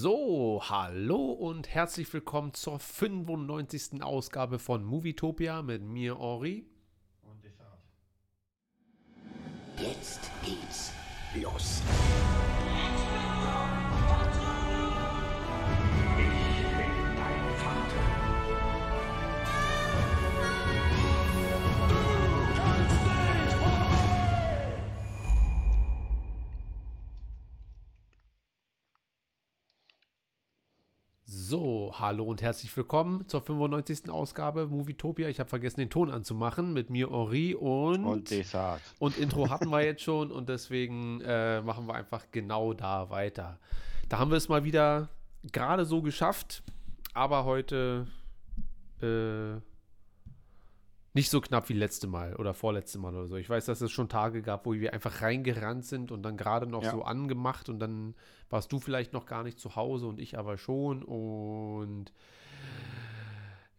So, hallo und herzlich willkommen zur 95. Ausgabe von Movietopia mit mir, Henri. So, hallo und herzlich willkommen zur 95. Ausgabe Movietopia. Ich habe vergessen, den Ton anzumachen mit mir, Henri und. Und Desart. Und Intro hatten wir jetzt schon und deswegen äh, machen wir einfach genau da weiter. Da haben wir es mal wieder gerade so geschafft, aber heute äh, nicht so knapp wie letzte Mal oder vorletzte Mal oder so. Ich weiß, dass es schon Tage gab, wo wir einfach reingerannt sind und dann gerade noch Ja. so angemacht und dann warst du vielleicht noch gar nicht zu Hause und ich aber schon und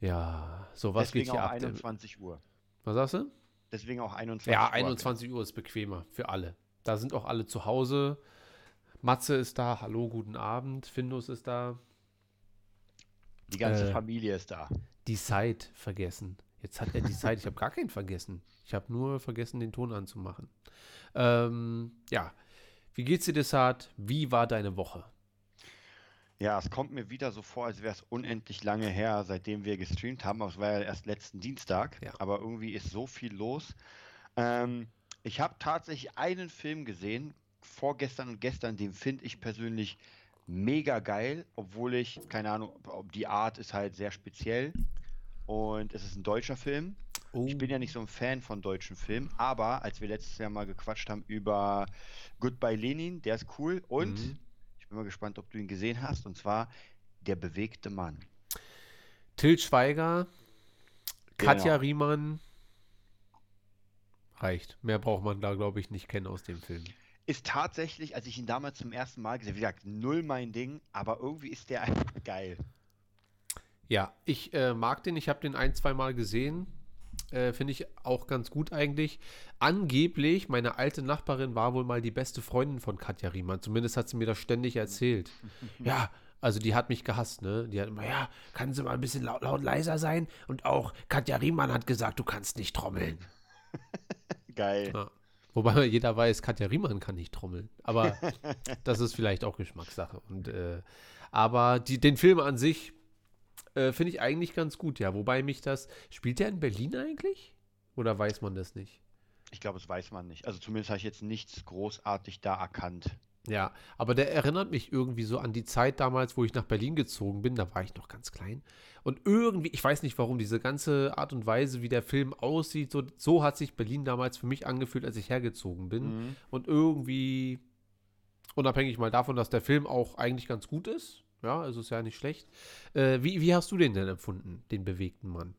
ja, so was Deswegen geht hier auch ab? 21 Uhr. Was sagst du? Deswegen auch 21 Ja, Uhr. 21 Uhr ist bequemer für alle. Da sind auch alle zu Hause. Matze ist da. Hallo, guten Abend. Findus ist da. Die ganze Äh, Familie ist da. Die Zeit vergessen. Jetzt hat er die Zeit. Ich habe gar keinen vergessen. Ich habe nur vergessen, den Ton anzumachen. Ähm, ja. Wie geht's dir, Desart? Wie war deine Woche? Ja, es kommt mir wieder so vor, als wäre es unendlich lange her, seitdem wir gestreamt haben. Aber es war ja erst letzten Dienstag. Ja. Aber irgendwie ist so viel los. Ähm, ich habe tatsächlich einen Film gesehen, vorgestern und gestern, den finde ich persönlich mega geil, obwohl ich, keine Ahnung, die Art ist halt sehr speziell. Und es ist ein deutscher Film. Oh, Ich bin ja nicht so ein Fan von deutschen Filmen, aber als wir letztes Jahr mal gequatscht haben über Goodbye Lenin, der ist cool und Mhm. ich bin mal gespannt, ob du ihn gesehen hast, und zwar Der bewegte Mann. Till Schweiger, Katja Genau. Riemann. Reicht. Mehr braucht man da, glaube ich, nicht kennen aus dem Film. Ist tatsächlich, als ich ihn damals zum ersten Mal gesehen habe, wie gesagt, null mein Ding, aber irgendwie ist der einfach geil. Ja, ich äh, mag den. Ich habe den ein, zwei Mal gesehen. Äh, Finde ich auch ganz gut eigentlich. Angeblich, meine alte Nachbarin war wohl mal die beste Freundin von Katja Riemann. Zumindest hat sie mir das ständig erzählt. ja, also die hat mich gehasst, ne? Die hat immer, ja, kann sie mal ein bisschen laut, laut leiser sein? Und auch Katja Riemann hat gesagt, du kannst nicht trommeln. Geil. Ja. Wobei jeder weiß, Katja Riemann kann nicht trommeln. Aber das ist vielleicht auch Geschmackssache. Und, äh, aber die, den Film an sich äh, finde ich eigentlich ganz gut, ja. Wobei mich das. Spielt der in Berlin eigentlich? Oder weiß man das nicht? Ich glaube, das weiß man nicht. Also zumindest habe ich jetzt nichts großartig da erkannt. Ja, aber der erinnert mich irgendwie so an die Zeit damals, wo ich nach Berlin gezogen bin. Da war ich noch ganz klein. Und irgendwie, ich weiß nicht warum, diese ganze Art und Weise, wie der Film aussieht, so, so hat sich Berlin damals für mich angefühlt, als ich hergezogen bin. Mhm. Und irgendwie, unabhängig mal davon, dass der Film auch eigentlich ganz gut ist, ja, also ist ja nicht schlecht. Äh, wie, wie hast du den denn empfunden, den bewegten Mann?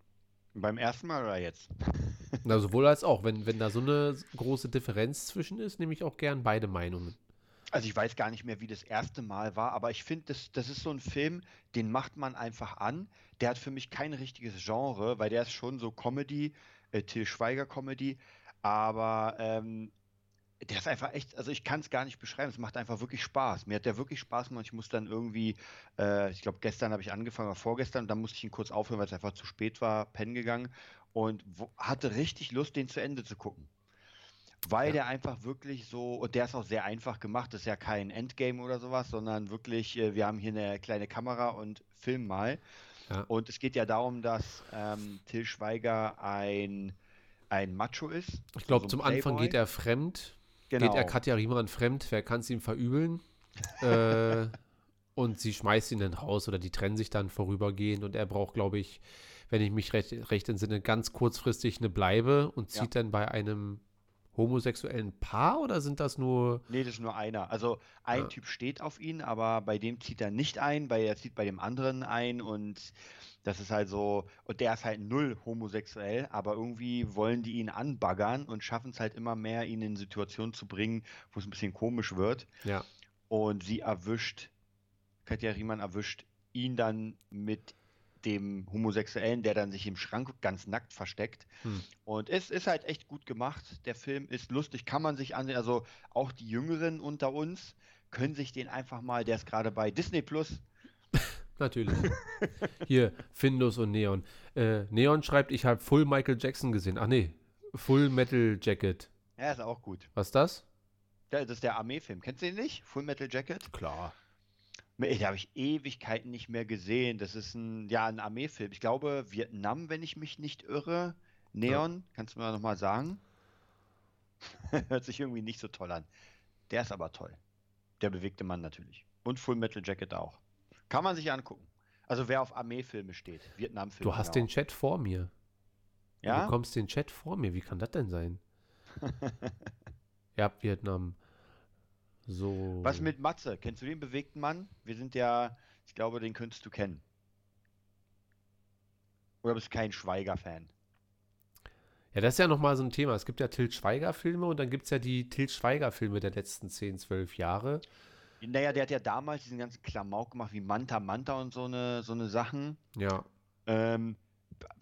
Beim ersten Mal oder jetzt? Na, sowohl als auch. Wenn, wenn da so eine große Differenz zwischen ist, nehme ich auch gern beide Meinungen. Also ich weiß gar nicht mehr, wie das erste Mal war, aber ich finde, das, das ist so ein Film, den macht man einfach an. Der hat für mich kein richtiges Genre, weil der ist schon so Comedy, äh, Till Schweiger Comedy, aber ähm, der ist einfach echt, also ich kann es gar nicht beschreiben, es macht einfach wirklich Spaß. Mir hat der wirklich Spaß gemacht. Ich muss dann irgendwie, äh, ich glaube gestern habe ich angefangen, oder vorgestern, dann musste ich ihn kurz aufhören, weil es einfach zu spät war, pennen gegangen und wo, hatte richtig Lust, den zu Ende zu gucken. Weil Ja. der einfach wirklich so, und der ist auch sehr einfach gemacht, das ist ja kein Endgame oder sowas, sondern wirklich, äh, wir haben hier eine kleine Kamera und filmen mal. Ja. Und es geht ja darum, dass ähm, Till Schweiger ein, ein Macho ist. Ich glaube, so ein zum Anfang Playboy. geht er fremd. Genau. Geht er Katja Riemann fremd, wer kann es ihm verübeln? äh, und sie schmeißt ihn dann raus oder die trennen sich dann vorübergehend und er braucht, glaube ich, wenn ich mich recht, recht entsinne, ganz kurzfristig eine Bleibe und Ja. zieht dann bei einem homosexuellen Paar oder sind das nur. Nee, das ist nur einer. Also ein Ja. Typ steht auf ihn, aber bei dem zieht er nicht ein, weil er zieht bei dem anderen ein und das ist halt so, und der ist halt null homosexuell, aber irgendwie wollen die ihn anbaggern und schaffen es halt immer mehr, ihn in Situationen zu bringen, wo es ein bisschen komisch wird. Ja, Und sie erwischt, Katja Riemann erwischt ihn dann mit dem Homosexuellen, der dann sich im Schrank ganz nackt versteckt. Hm. Und es ist halt echt gut gemacht. Der Film ist lustig, kann man sich ansehen. Also auch die Jüngeren unter uns können sich den einfach mal, der ist gerade bei Disney Plus. Natürlich. Hier, Findus und Neon. Äh, Neon schreibt, ich habe Full Michael Jackson gesehen. Ach nee, Full Metal Jacket. Ja, ist auch gut. Was ist das? Ja, das ist der Armeefilm. Kennst du den nicht? Full Metal Jacket? Klar. Den habe ich Ewigkeiten nicht mehr gesehen. Das ist ein, ja, ein Armeefilm. Ich glaube, Vietnam, wenn ich mich nicht irre. Neon, kannst du mir nochmal sagen? Hört sich irgendwie nicht so toll an. Der ist aber toll. Der bewegte Mann natürlich. Und Full Metal Jacket auch. Kann man sich angucken. Also wer auf Armeefilme steht, Vietnamfilme. Du hast genau. den Chat vor mir. Du ja? bekommst den Chat vor mir. Wie kann das denn sein? ja, Vietnam. So. Was mit Matze? Kennst du den bewegten Mann? Wir sind ja, ich glaube, den könntest du kennen. Oder bist kein Schweiger-Fan? Ja, das ist ja nochmal so ein Thema. Es gibt ja Til Schweiger-Filme und dann gibt es ja die Til Schweiger-Filme der letzten 10, 12 Jahre. Naja, der hat ja damals diesen ganzen Klamauk gemacht, wie Manta Manta und so eine, so eine Sachen. Ja. Ähm,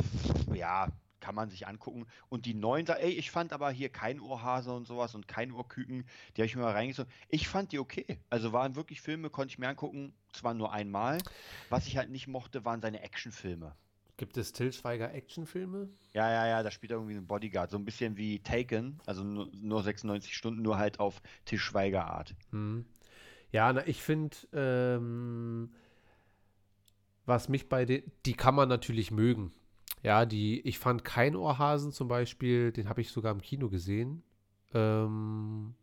pf, ja, kann man sich angucken. Und die neuen, Sa- ey, ich fand aber hier kein Ohrhase und sowas und kein Ohrküken, die habe ich mir mal reingezogen. Ich fand die okay. Also waren wirklich Filme, konnte ich mir angucken, zwar nur einmal. Was ich halt nicht mochte, waren seine Actionfilme. Gibt es Til Schweiger Actionfilme? Ja, ja, ja, da spielt er irgendwie einen Bodyguard. So ein bisschen wie Taken, also nur, nur 96 Stunden, nur halt auf Til Schweiger Art. Hm. Ja, na, ich finde, ähm, was mich bei den, die kann man natürlich mögen. Ja, die, ich fand kein Ohrhasen zum Beispiel, den habe ich sogar im Kino gesehen. Ähm,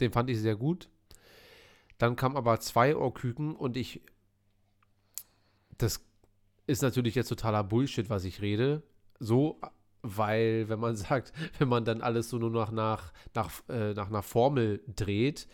den fand ich sehr gut. Dann kam aber zwei Ohrküken und ich, das ist natürlich jetzt totaler Bullshit, was ich rede. So, weil, wenn man sagt, wenn man dann alles so nur noch nach, nach, äh, nach einer Formel dreht,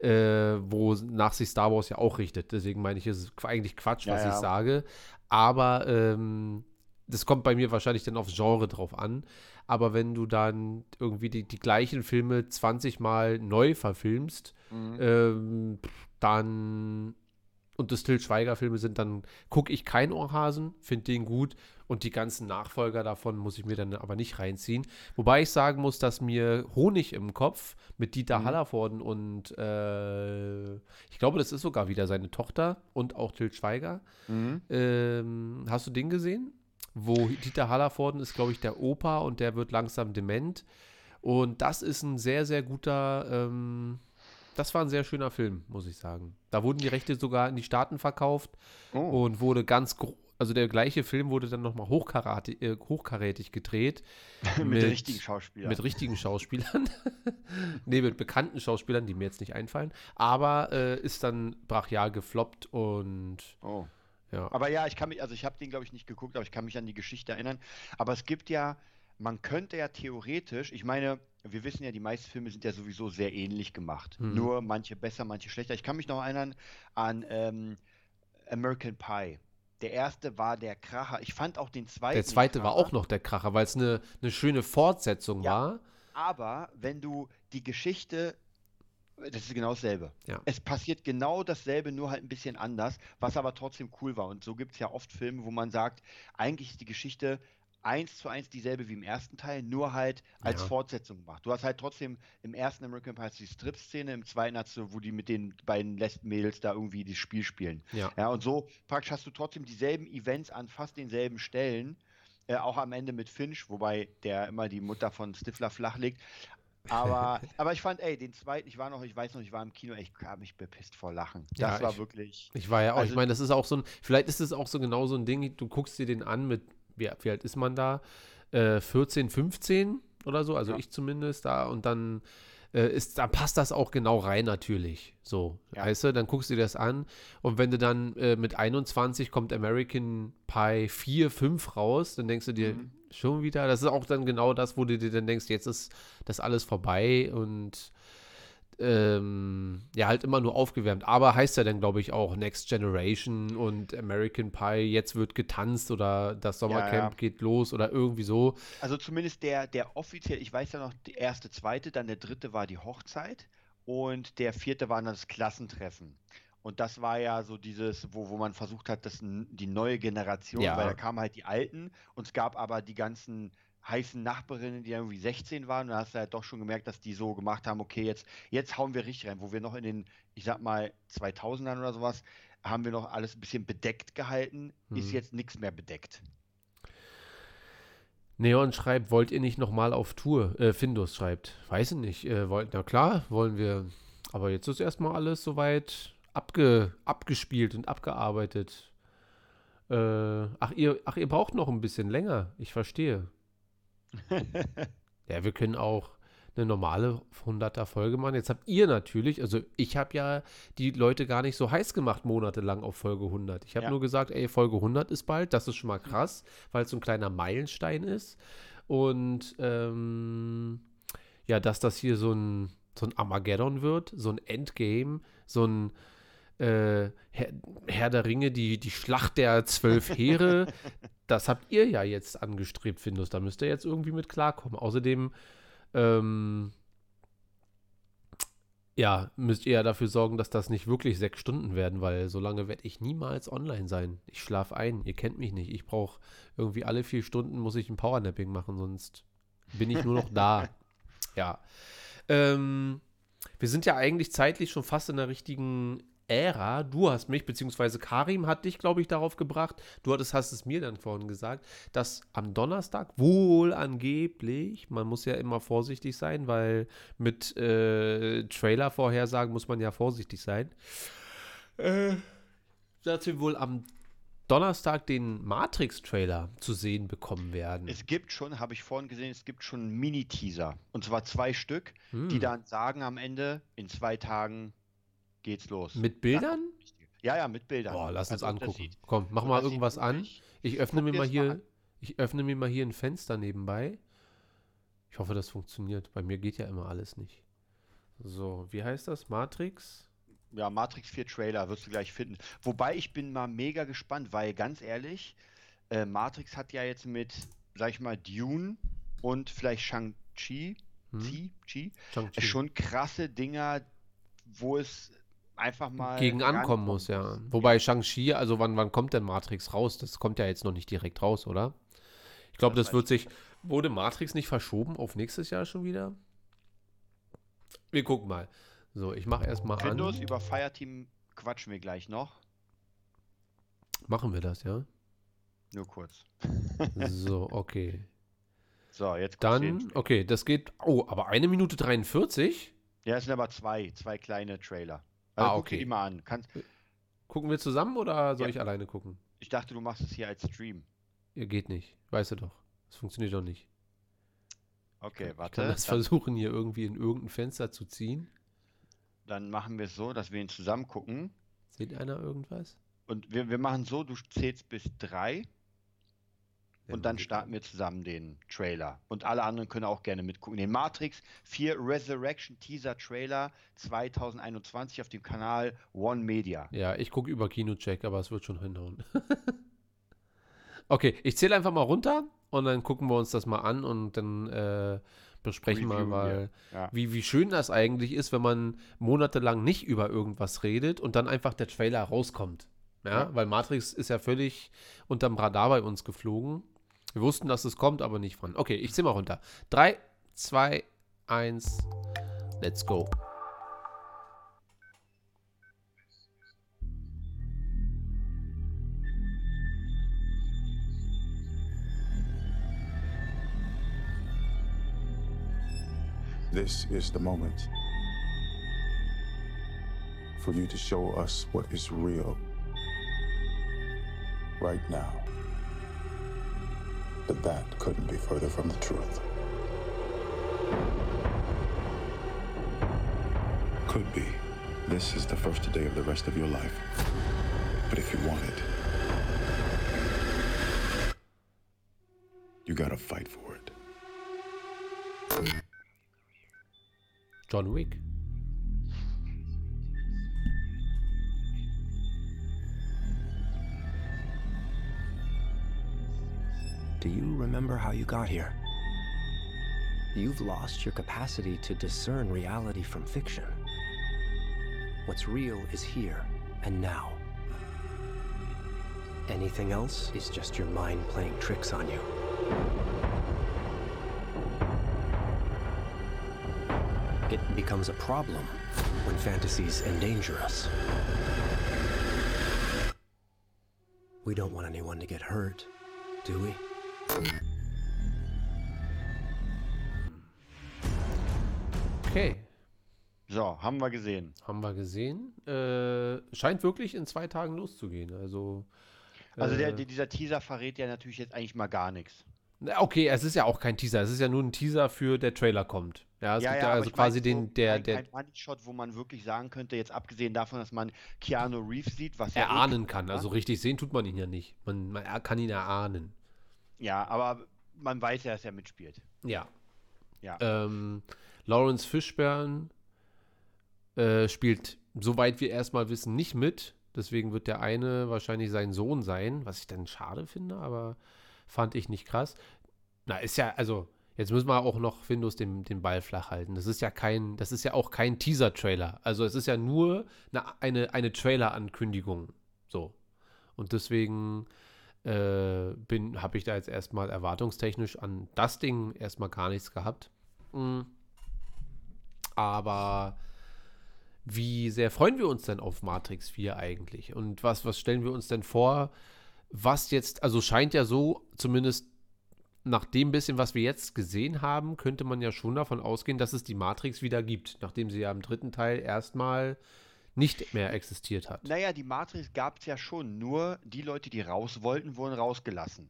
äh, wo nach sich Star Wars ja auch richtet. Deswegen meine ich, es ist eigentlich Quatsch, Ja, was ja. ich sage. Aber ähm, das kommt bei mir wahrscheinlich dann aufs Genre drauf an. Aber wenn du dann irgendwie die, die gleichen Filme 20 Mal neu verfilmst, ähm, dann und das Til Schweiger-Filme sind, dann gucke ich kein Ohrhasen, finde den gut und die ganzen Nachfolger davon muss ich mir dann aber nicht reinziehen. Wobei ich sagen muss, dass mir Honig im Kopf mit Dieter Mhm. Hallervorden und äh, ich glaube, das ist sogar wieder seine Tochter und auch Til Schweiger. Mhm. Ähm, hast du den gesehen? Wo Dieter Hallervorden ist, glaube ich, der Opa und der wird langsam dement. Und das ist ein sehr, sehr guter, ähm, das war ein sehr schöner Film, muss ich sagen. Da wurden die Rechte sogar in die Staaten verkauft Oh. und wurde ganz, also der gleiche Film wurde dann nochmal hochkarätig, äh, hochkarätig gedreht. mit, richtigen Schauspielern. Mit richtigen Schauspielern. nee, mit bekannten Schauspielern, die mir jetzt nicht einfallen. Aber äh, ist dann brachial gefloppt und oh. ja. Aber ja, ich kann mich, also ich habe den glaube ich nicht geguckt, aber ich kann mich an die Geschichte erinnern. Aber es gibt ja, man könnte ja theoretisch, ich meine, wir wissen ja, die meisten Filme sind ja sowieso sehr ähnlich gemacht. Mhm. Nur manche besser, manche schlechter. Ich kann mich noch erinnern an ähm, American Pie. Der erste war der Kracher. Ich fand auch den zweiten. Der zweite war auch noch der Kracher, weil es eine, eine schöne Fortsetzung Ja. war. Aber wenn du die Geschichte, das ist genau dasselbe. Ja. Es passiert genau dasselbe, nur halt ein bisschen anders, was aber trotzdem cool war. Und so gibt es ja oft Filme, wo man sagt, eigentlich ist die Geschichte eins zu eins dieselbe wie im ersten Teil, nur halt als Ja. Fortsetzung gemacht. Du hast halt trotzdem im ersten American Pie die Strip-Szene, im zweiten hast du, wo die mit den beiden Lesben-Mädels da irgendwie das Spiel spielen. Ja. Ja, und so praktisch hast du trotzdem dieselben Events an fast denselben Stellen, äh, auch am Ende mit Finch, wobei der immer die Mutter von Stifler flachlegt. Aber, aber ich fand, ey, den zweiten, ich war noch, ich weiß noch, ich war im Kino, ich habe mich bepisst vor Lachen. Ja, Das war ich- wirklich. Ich war ja auch, ich Also- meine, das ist auch so ein, vielleicht ist es auch so genau so ein Ding, du guckst dir den an mit, wie, wie alt ist man da? Äh, 14, 15 oder so, also Ja. ich zumindest da und dann äh, ist, da passt das auch genau rein natürlich. So, Ja. weißt du, dann guckst du dir das an und wenn du dann äh, mit 21 kommt American Pie 4, 5 raus, dann denkst du dir Mhm. schon wieder, das ist auch dann genau das, wo du dir dann denkst, jetzt ist das alles vorbei und ähm, ja, halt immer nur aufgewärmt. Aber heißt ja dann, glaube ich, auch Next Generation und American Pie, jetzt wird getanzt oder das Sommercamp ja. geht los oder irgendwie so. Also zumindest der, der offiziell, ich weiß ja noch, der erste, zweite, dann der dritte war die Hochzeit und der vierte war dann das Klassentreffen. Und das war ja so dieses, wo, wo man versucht hat, das, n- die neue Generation, Ja. weil da kamen halt die Alten und es gab aber die ganzen heißen Nachbarinnen, die irgendwie 16 waren. Und da hast du halt doch schon gemerkt, dass die so gemacht haben, okay, jetzt, jetzt hauen wir richtig rein, wo wir noch in den, ich sag mal, 2000ern oder sowas, haben wir noch alles ein bisschen bedeckt gehalten, ist Mhm. jetzt nichts mehr bedeckt. Neon schreibt, wollt ihr nicht nochmal auf Tour? Äh, Findus schreibt, weiß ich nicht. Äh, wollt, na klar, wollen wir. Aber jetzt ist erstmal alles soweit abge, abgespielt und abgearbeitet. Äh, ach, ihr, ach, ihr braucht noch ein bisschen länger. Ich verstehe. Ja, wir können auch eine normale 100er Folge machen. Jetzt habt ihr natürlich, also ich habe ja die Leute gar nicht so heiß gemacht monatelang auf Folge 100. Ich habe Ja. nur gesagt, ey, Folge 100 ist bald. Das ist schon mal krass, weil es so ein kleiner Meilenstein ist. Und ähm, ja, dass das hier so ein, so ein Armageddon wird, so ein Endgame, so ein äh, Herr, Herr der Ringe, die, die Schlacht der zwölf Heere, das habt ihr ja jetzt angestrebt, Findus. Da müsst ihr jetzt irgendwie mit klarkommen. Außerdem, ähm, ja, müsst ihr ja dafür sorgen, dass das nicht wirklich sechs Stunden werden, weil so lange werde ich niemals online sein. Ich schlafe ein. Ihr kennt mich nicht. Ich brauche irgendwie alle vier Stunden muss ich ein Powernapping machen, sonst bin ich nur noch da. Ja. Ähm, wir sind ja eigentlich zeitlich schon fast in der richtigen Ära. Du hast mich, beziehungsweise Karim hat dich, glaube ich, darauf gebracht. Du hattest, hast es mir dann vorhin gesagt, dass am Donnerstag wohl angeblich, man muss ja immer vorsichtig sein, weil mit äh, Trailer-Vorhersagen muss man ja vorsichtig sein, äh, dass wir wohl am Donnerstag den Matrix-Trailer zu sehen bekommen werden. Es gibt schon, habe ich vorhin gesehen, es gibt schon einen Mini-Teaser. Und zwar zwei Stück, die Hm. dann sagen am Ende, in zwei Tagen geht's los. Mit Bildern? Ja, ja, mit Bildern. Boah, lass uns Also, angucken. Komm, mach so, mal irgendwas an. Ich öffne mir mal hier, ich öffne mir mal hier ein Fenster nebenbei. Ich hoffe, das funktioniert. Bei mir geht ja immer alles nicht. So, wie heißt das? Matrix? Ja, Matrix 4 Trailer wirst du gleich finden. Wobei ich bin mal mega gespannt, weil ganz ehrlich, äh, Matrix hat ja jetzt mit, sag ich mal, Dune und vielleicht Shang-Chi, Hm? Chi, Chi, Shang-Chi. äh, schon krasse Dinger, wo es einfach mal Gegen ankommen muss, ja. Wobei Shang-Chi, also wann, wann kommt denn Matrix raus? Das kommt ja jetzt noch nicht direkt raus, oder? Ich glaube, Das das, wird sich. Wurde Matrix nicht verschoben auf nächstes Jahr schon wieder? Wir gucken mal. So, ich mache erstmal an. Windows über Fireteam quatschen wir gleich noch. Machen wir das, ja? Nur kurz. So, okay. So, jetzt Dann, okay, das geht. Oh, aber eine Minute 43? Ja, es sind aber zwei, zwei kleine Trailer. Ah, guck dir okay. mal an. Kannst, Gucken wir zusammen oder soll Ja. ich alleine gucken? ich dachte, du machst es hier als Stream. Ihr geht nicht. Weißt du doch. Das funktioniert doch nicht. Okay, Ich warte. kann das versuchen, hier irgendwie in irgendein Fenster zu ziehen. dann machen wir es so, dass wir ihn zusammen gucken. Sieht einer irgendwas? Und wir, wir machen so, du zählst bis drei und dann starten wir zusammen den Trailer. Und alle anderen können auch gerne mitgucken. Den Matrix 4 Resurrection Teaser Trailer 2021 auf dem Kanal One Media. Ja, ich gucke über Kinocheck, aber es wird schon hinhauen. okay, ich zähle einfach mal runter und dann gucken wir uns das mal an und dann äh, besprechen wir mal, ja. wie, wie schön das eigentlich ist, wenn man monatelang nicht über irgendwas redet und dann einfach der Trailer rauskommt. Ja. weil Matrix ist ja völlig unterm Radar bei uns geflogen. Wir wussten, dass es kommt, aber nicht wann. Okay, ich zähle mal runter. 3, 2, 1, let's go. This is the moment for you to show us what is real right now. But that couldn't be further from the truth. Could be. This is the first day of the rest of your life. But if you want it, you gotta fight for it. John Wick. Do you remember how you got here? You've lost your capacity to discern reality from fiction. What's real is here, and now. Anything else is just your mind playing tricks on you. It becomes a problem when fantasies endanger us. We don't want anyone to get hurt, do we? Okay, So, haben wir gesehen. haben wir gesehen. Äh, scheint wirklich in zwei Tagen loszugehen. Also, Also der, äh, dieser Teaser verrät ja natürlich jetzt eigentlich mal gar nichts. okay, es ist ja auch kein Teaser. Es ist ja nur ein Teaser für der Trailer kommt. Ja, es gibt ja aber also quasi den, so der, ein, der ein Money-Shot, wo man wirklich sagen könnte, jetzt abgesehen davon, dass man Keanu Reeves sieht, was ja eh erahnen kann. Also richtig sehen tut man ihn ja nicht. Man, man er- kann ihn erahnen. Ja, aber man weiß ja, dass er mitspielt. Ja. Ja. Ähm, Lawrence Fishburne äh, spielt, soweit wir erstmal wissen, nicht mit. Deswegen wird der eine wahrscheinlich sein Sohn sein, was ich dann schade finde, aber fand ich nicht krass. Na, ist ja, also, jetzt müssen wir auch noch Findus den, den Ball flach halten. Das ist ja kein, das ist ja auch kein Teaser-Trailer. Also es ist ja nur eine, eine, eine Trailer-Ankündigung. So. Und deswegen äh, bin, habe ich da jetzt erstmal erwartungstechnisch an das Ding erstmal gar nichts gehabt. Mm. Aber wie sehr freuen wir uns denn auf Matrix 4 eigentlich? Und was, was stellen wir uns denn vor, was jetzt, also scheint ja so, zumindest nach dem bisschen, was wir jetzt gesehen haben, könnte man ja schon davon ausgehen, dass es die Matrix wieder gibt, nachdem sie ja im dritten Teil erstmal nicht mehr existiert hat. Naja, die Matrix gab es ja schon, nur die Leute, die raus wollten, wurden rausgelassen.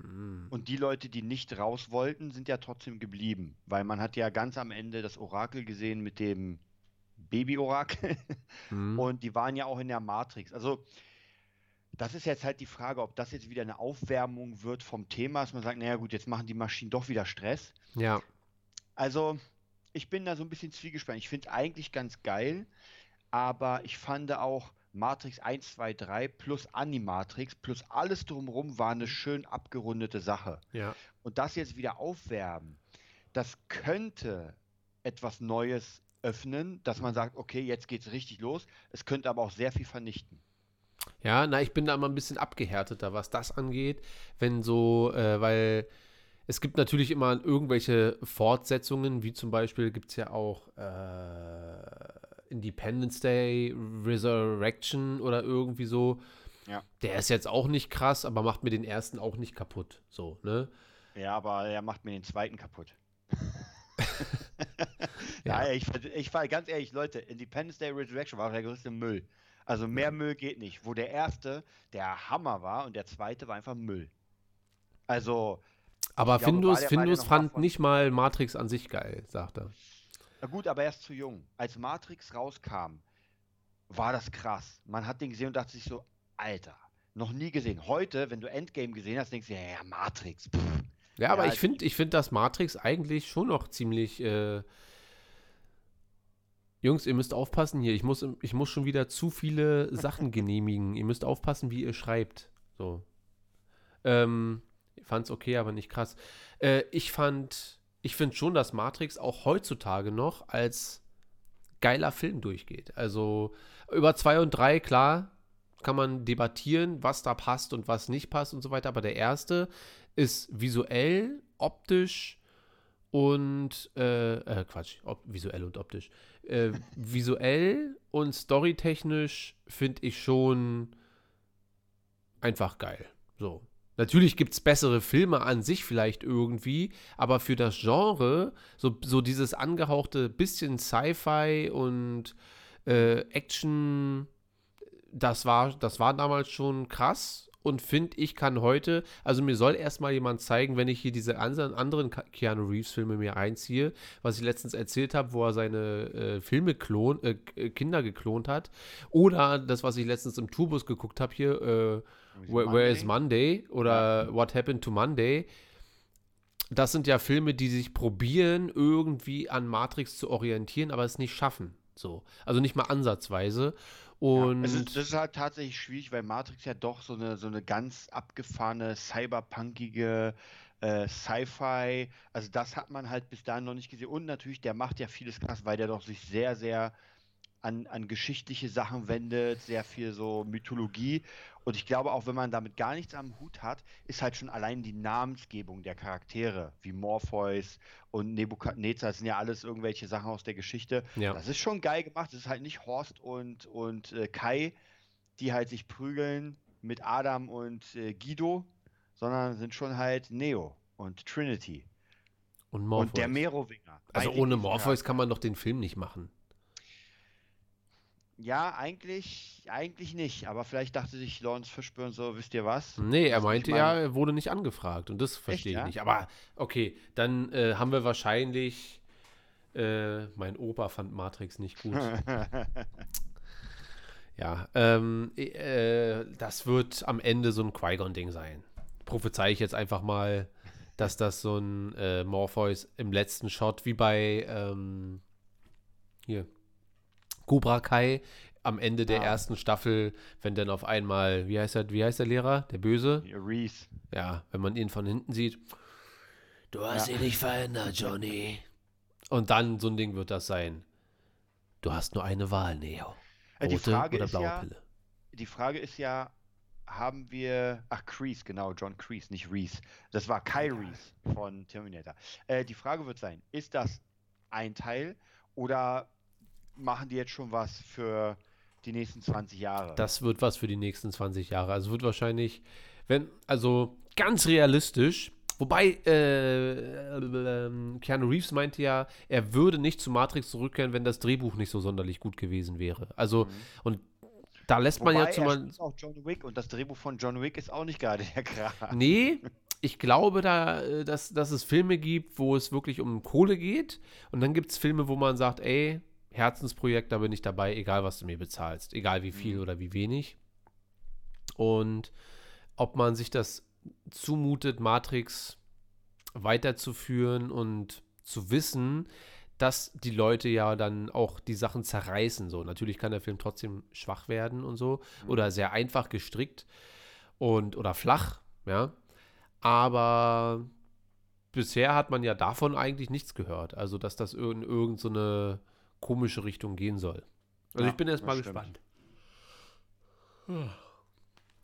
Hm. Und die Leute, die nicht raus wollten, sind ja trotzdem geblieben. Weil man hat ja ganz am Ende das Orakel gesehen mit dem Baby-Orakel. Hm. Und die waren ja auch in der Matrix. Also, das ist jetzt halt die Frage, ob das jetzt wieder eine Aufwärmung wird vom Thema, dass man sagt, naja gut, jetzt machen die Maschinen doch wieder Stress. Ja, Also, ich bin da so ein bisschen zwiegespannt. Ich finde eigentlich ganz geil, aber ich fand auch Matrix 1, 2, 3 plus Animatrix plus alles drumherum war eine schön abgerundete Sache. ja. Und das jetzt wieder aufwärmen, das könnte etwas Neues öffnen, dass man sagt, okay, jetzt geht's richtig los. Es könnte aber auch sehr viel vernichten. Ja, na, ich bin da immer ein bisschen abgehärteter, was das angeht. Wenn so, äh, weil es gibt natürlich immer irgendwelche Fortsetzungen, wie zum Beispiel gibt es ja auch äh, Independence Day, Resurrection oder irgendwie so. Ja. Der ist jetzt auch nicht krass, aber macht mir den ersten auch nicht kaputt. So, ne? Ja, aber er macht mir den zweiten kaputt. Ja. ja, ich, ich war ganz ehrlich, Leute, Independence Day Resurrection war der größte Müll. Also mehr Müll geht nicht. Wo der erste der Hammer war und der zweite war einfach Müll. Also, Aber Ich glaube, Findus, Findus fand davon? nicht mal Matrix an sich geil, sagt er. Na gut, aber er ist zu jung. Als Matrix rauskam, war das krass. Man hat den gesehen und dachte sich so, Alter, noch nie gesehen. Heute, wenn du Endgame gesehen hast, denkst du, ja, ja Matrix. Pff. Ja, aber Ja, ich finde, ich finde, dass Matrix eigentlich schon noch ziemlich. Äh Jungs, ihr müsst aufpassen hier. Ich muss, ich muss schon wieder zu viele Sachen genehmigen. Ihr müsst aufpassen, wie ihr schreibt. So. Ähm, ich fand's okay, aber nicht krass. Äh, ich fand, ich finde schon, dass Matrix auch heutzutage noch als geiler Film durchgeht. Also über zwei und drei, klar, kann man debattieren, was da passt und was nicht passt und so weiter. Aber der erste ist visuell, optisch und äh, äh, Quatsch, op visuell und optisch. Äh, visuell und storytechnisch finde ich schon einfach geil. So. Natürlich gibt es bessere Filme an sich vielleicht irgendwie, aber für das Genre, so, so dieses angehauchte bisschen Sci-Fi und äh, Action, das war, das war damals schon krass und finde ich kann heute, also mir soll erstmal jemand zeigen, wenn ich hier diese anderen, Keanu Reeves Filme mir einziehe, was ich letztens erzählt habe, wo er seine äh, Filme klon, äh, Kinder geklont hat oder das, was ich letztens im Tourbus geguckt habe hier, äh, Where, Where is Monday oder What Happened to Monday. Das sind ja Filme, die sich probieren, irgendwie an Matrix zu orientieren, aber es nicht schaffen. So. Also nicht mal ansatzweise. Und Es ist, das ist halt tatsächlich schwierig, weil Matrix ja doch so eine, so eine ganz abgefahrene, cyberpunkige äh, Sci-Fi, also das hat man halt bis dahin noch nicht gesehen. Und natürlich, der macht ja vieles krass, weil der doch sich sehr, sehr an, an geschichtliche Sachen wendet, sehr viel so Mythologie. Und ich glaube auch, wenn man damit gar nichts am Hut hat, ist halt schon allein die Namensgebung der Charaktere, wie Morpheus und Nebukadnezar, das sind ja alles irgendwelche Sachen aus der Geschichte. Ja. Das ist schon geil gemacht. Das ist halt nicht Horst und, und äh, Kai, die halt sich prügeln mit Adam und äh, Guido, sondern sind schon halt Neo und Trinity Und Morpheus. und der Merowinger. also ohne Morpheus kann man doch den Film nicht machen. Ja, eigentlich, eigentlich nicht. Aber vielleicht dachte sich Lawrence Fishburne so, wisst ihr was? Nee, er Also, meinte mein- ja, er wurde nicht angefragt und das verstehe ich ja? nicht. Aber okay, dann äh, haben wir wahrscheinlich. Äh, mein Opa fand Matrix nicht gut. ja, ähm, äh, das wird am Ende so ein Qui-Gon-Ding sein. Prophezei ich jetzt einfach mal, dass das so ein äh, Morpheus im letzten Shot wie bei ähm, hier Cobra Kai am Ende der Ah. ersten Staffel, wenn dann auf einmal, wie heißt der, wie heißt der Lehrer? Der Böse? Reese. Ja, wenn man ihn von hinten sieht. Du hast Ja. ihn nicht verändert, Johnny. Und dann so ein Ding wird das sein. Du hast nur eine Wahl, Neo. Äh, die Rote Frage oder ist blaue ja- Pille. Die Frage ist ja, haben wir. Ach, Kreese, genau, John Kreese, nicht Reese. Das war Kai Reese von Terminator. Äh, die Frage wird sein: Ist das ein Teil oder machen die jetzt schon was für die nächsten 20 Jahre? Das wird was für die nächsten 20 Jahre. Also wird wahrscheinlich, wenn, also ganz realistisch, wobei äh, Keanu Reeves meinte ja, er würde nicht zu Matrix zurückkehren, wenn das Drehbuch nicht so sonderlich gut gewesen wäre. Also, und da lässt man Mhm. Wobei, ja zu mal. auch John Wick und das Drehbuch von John Wick ist auch nicht gerade der Kran. Nee, ich glaube da, äh, dass, dass es Filme gibt, wo es wirklich um Kohle geht. Und dann gibt es Filme, wo man sagt, ey, Herzensprojekt, da bin ich dabei, egal was du mir bezahlst. Egal wie viel oder wie wenig. Und ob man sich das zumutet, Matrix weiterzuführen und zu wissen, dass die Leute ja dann auch die Sachen zerreißen. So, natürlich kann der Film trotzdem schwach werden und so oder sehr einfach gestrickt und oder flach, ja. Aber bisher hat man ja davon eigentlich nichts gehört. Also, dass das in irgendeine so eine komische Richtung gehen soll. Also, Ja, ich bin erst das mal stimmt. gespannt.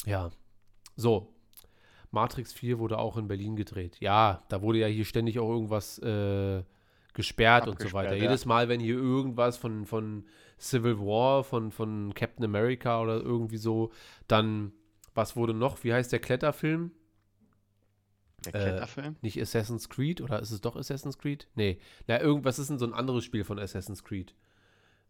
Ja. So. Matrix 4 wurde auch in Berlin gedreht. Ja, da wurde ja hier ständig auch irgendwas äh, gesperrt und so weiter. Ja. Jedes Mal, wenn hier irgendwas von, von Civil War, von, von Captain America oder irgendwie so, dann, was wurde noch? Wie heißt der Kletterfilm? Der Äh, Kletterfilm? Nicht Assassin's Creed oder ist es doch Assassin's Creed? Nee. Na, irgendwas ist denn so ein anderes Spiel von Assassin's Creed?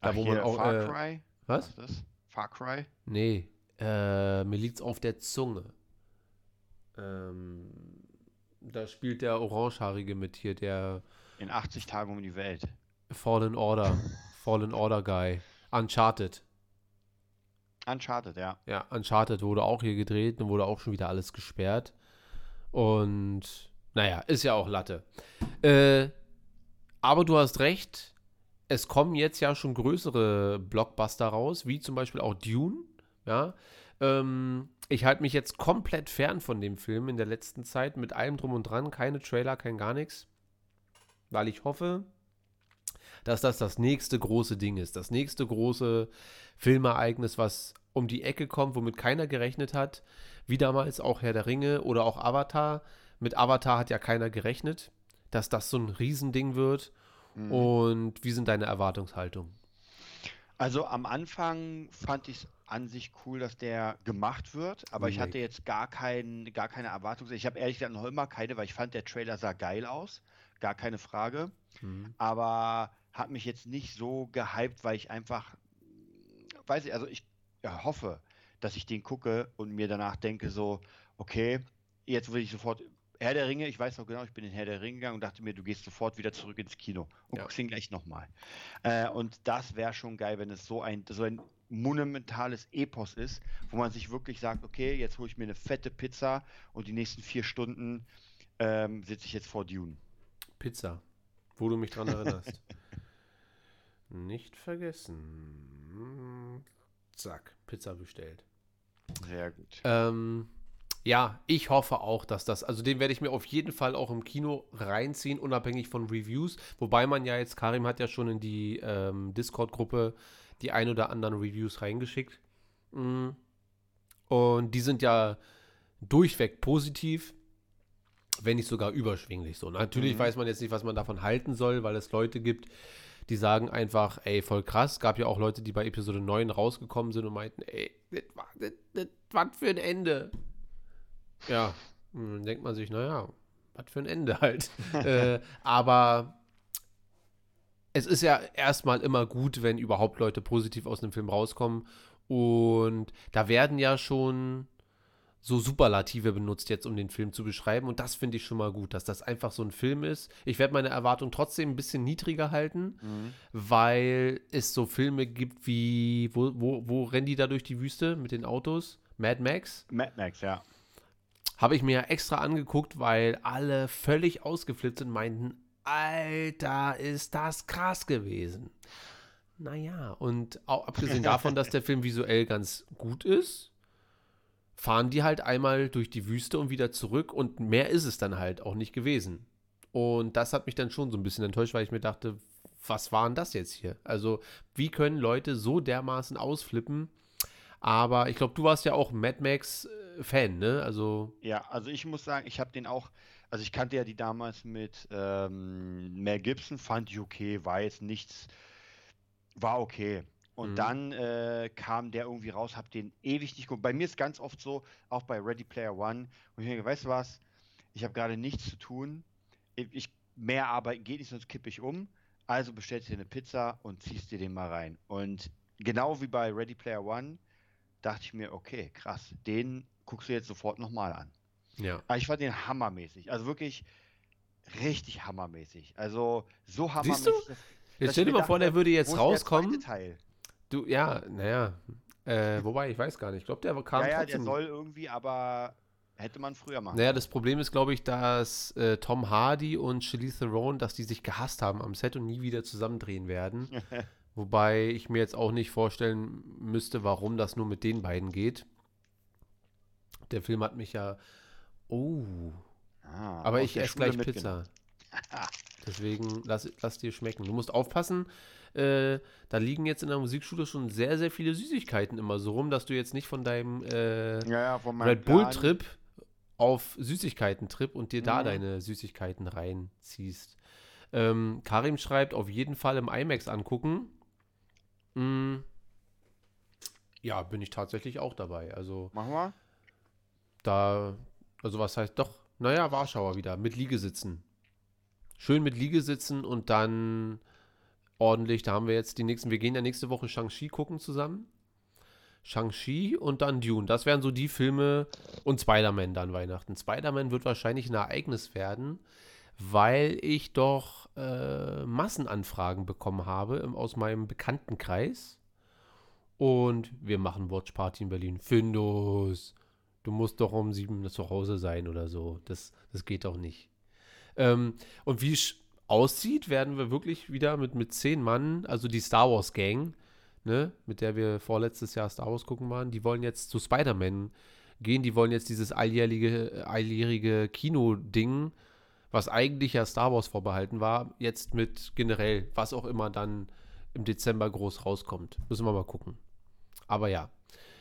Da, Ach, wo man auch. Far Äh, Cry? was? ist das? Far Cry? Nee. Äh, mir liegt's auf der Zunge. Ähm, da spielt der Orangehaarige mit hier, der In 80 Tagen um die Welt. Fallen Order. Fallen Order Guy. Uncharted. Uncharted, ja. Ja, Uncharted wurde auch hier gedreht und wurde auch schon wieder alles gesperrt. Und naja, ist ja auch Latte. Äh, aber du hast recht, es kommen jetzt ja schon größere Blockbuster raus, wie zum Beispiel auch Dune. Ja. Ähm, ich halte mich jetzt komplett fern von dem Film in der letzten Zeit, mit allem drum und dran, keine Trailer, kein gar nichts. Weil ich hoffe, dass das das nächste große Ding ist. Das nächste große Filmereignis, was um die Ecke kommt, womit keiner gerechnet hat. Wie damals auch Herr der Ringe oder auch Avatar. Mit Avatar hat ja keiner gerechnet, dass das so ein Riesending wird. Mhm. Und wie sind deine Erwartungshaltungen? Also am Anfang fand ich es an sich cool, dass der gemacht wird, aber ich Remake. hatte jetzt gar, kein, gar keine Erwartung. Ich habe ehrlich gesagt noch immer keine, weil ich fand, der Trailer sah geil aus, gar keine Frage, Mhm. aber hat mich jetzt nicht so gehypt, weil ich einfach, weiß ich, also ich ja, hoffe, dass ich den gucke und mir danach denke so, okay, jetzt will ich sofort Herr der Ringe, ich weiß noch genau, ich bin in Herr der Ringe gegangen und dachte mir, du gehst sofort wieder zurück ins Kino und Ja. guckst ihn gleich nochmal. Äh, und das wäre schon geil, wenn es so ein, so ein monumentales Epos ist, wo man sich wirklich sagt, okay, jetzt hole ich mir eine fette Pizza und die nächsten vier Stunden ähm, sitze ich jetzt vor Dune. Pizza, wo du mich dran erinnerst. Nicht vergessen. Zack, Pizza bestellt. Sehr gut. Ähm, Ja, ich hoffe auch, dass das, also den werde ich mir auf jeden Fall auch im Kino reinziehen, unabhängig von Reviews. Wobei man ja jetzt, Karim hat ja schon in die ähm, Discord-Gruppe die ein oder anderen Reviews reingeschickt. Mm. Und die sind ja durchweg positiv, wenn nicht sogar überschwinglich so. Natürlich Mhm. weiß man jetzt nicht, was man davon halten soll, weil es Leute gibt, die sagen einfach, ey, voll krass. Gab ja auch Leute, die bei Episode 9 rausgekommen sind und meinten, ey, das war, das, das, was für ein Ende. Ja, dann denkt man sich, naja, was für ein Ende halt. äh, aber es ist ja erstmal immer gut, wenn überhaupt Leute positiv aus einem Film rauskommen. Und da werden ja schon so Superlative benutzt jetzt, um den Film zu beschreiben. Und das finde ich schon mal gut, dass das einfach so ein Film ist. Ich werde meine Erwartung trotzdem ein bisschen niedriger halten, weil es so Filme gibt wie, wo, wo, wo rennen die da durch die Wüste mit den Autos? Mad Max? Mad Max, ja. Habe ich mir ja extra angeguckt, weil alle völlig ausgeflippt sind, meinten, Alter, ist das krass gewesen. Naja, und auch abgesehen davon, dass der Film visuell ganz gut ist, fahren die halt einmal durch die Wüste und wieder zurück und mehr ist es dann halt auch nicht gewesen. Und das hat mich dann schon so ein bisschen enttäuscht, weil ich mir dachte, was war denn das jetzt hier? Also, wie können Leute so dermaßen ausflippen? Aber ich glaube, du warst ja auch Mad Max-Fan, ne? Also, Ja, also ich muss sagen, ich habe den auch, also ich kannte ja die damals mit ähm, Mel Gibson, fand ich okay, war jetzt nichts, war okay. Und Mhm. dann äh, kam der irgendwie raus, hab den ewig nicht geguckt. Bei mir ist ganz oft so, auch bei Ready Player One, und ich denke, weißt du was, ich habe gerade nichts zu tun, ich, mehr arbeiten geht nicht, sonst kippe ich um. Also bestellst dir eine Pizza und ziehst dir den mal rein. Und genau wie bei Ready Player One dachte ich mir, okay, krass, den guckst du jetzt sofort nochmal an. ja. Aber ich fand den hammermäßig. Also wirklich richtig hammermäßig. Also so hammermäßig. Siehst du? Jetzt stell dir mal vor, der würde wo jetzt ist der zweite rauskommen. Teil? Du, ja, naja. Äh, wobei, ich weiß gar nicht. Ich glaube, der kam Ja, ja, der trotzdem. soll irgendwie, aber hätte man früher machen. naja, das Problem ist, glaube ich, dass äh, Tom Hardy und Charlize Theron, dass die sich gehasst haben am Set und nie wieder zusammendrehen werden. Wobei ich mir jetzt auch nicht vorstellen müsste, warum das nur mit den beiden geht. Der Film hat mich ja. Oh. Ah, Aber ich der esse gleich. Pizza. Deswegen lass, lass dir schmecken. Du musst aufpassen, äh, da liegen jetzt in der Musikschule schon sehr, sehr viele Süßigkeiten immer so rum, dass du jetzt nicht von deinem äh, Ja, ja, von Red Bull-Trip auf Süßigkeiten-Trip und dir da Mhm. deine Süßigkeiten reinziehst. Ähm, Karim schreibt, auf jeden Fall im IMAX angucken. Mm, ja, bin ich tatsächlich auch dabei. Also Machen wir? da, also was heißt doch, naja, Warschauer wieder, mit Liegesitzen. Schön mit Liegesitzen und dann ordentlich, da haben wir jetzt die nächsten, wir gehen ja nächste Woche Shang-Chi gucken zusammen. Shang-Chi und dann Dune. Das wären so die Filme und Spider-Man dann Weihnachten. Spider-Man wird wahrscheinlich ein Ereignis werden, weil ich doch äh, Massenanfragen bekommen habe im, aus meinem Bekanntenkreis. Und wir machen Watch Party in Berlin. Findus. Du musst doch um sieben zu Hause sein oder so. Das, das geht doch nicht. Ähm, und wie aussieht, werden wir wirklich wieder mit, mit zehn Mann, also die Star Wars Gang, ne, mit der wir vorletztes Jahr Star Wars gucken waren, die wollen jetzt zu Spider-Man gehen. Die wollen jetzt dieses alljährige, alljährige Kino-Ding, was eigentlich ja Star Wars vorbehalten war, jetzt mit generell, was auch immer dann im Dezember groß rauskommt. Müssen wir mal gucken. Aber ja.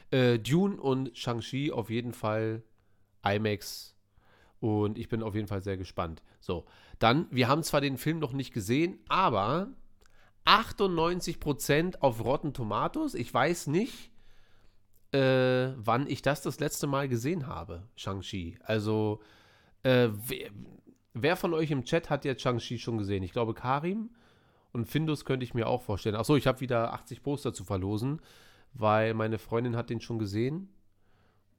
Äh, Dune und Shang-Chi auf jeden Fall IMAX. Und ich bin auf jeden Fall sehr gespannt. So, dann, wir haben zwar den Film noch nicht gesehen, aber 98% auf Rotten Tomatoes. Ich weiß nicht, äh, wann ich das das letzte Mal gesehen habe, Shang-Chi. Also, äh, wer, wer von euch im Chat hat jetzt Shang-Chi schon gesehen? Ich glaube, Karim und Findus könnte ich mir auch vorstellen. Achso, ich habe wieder 80 Poster zu verlosen, weil meine Freundin hat den schon gesehen.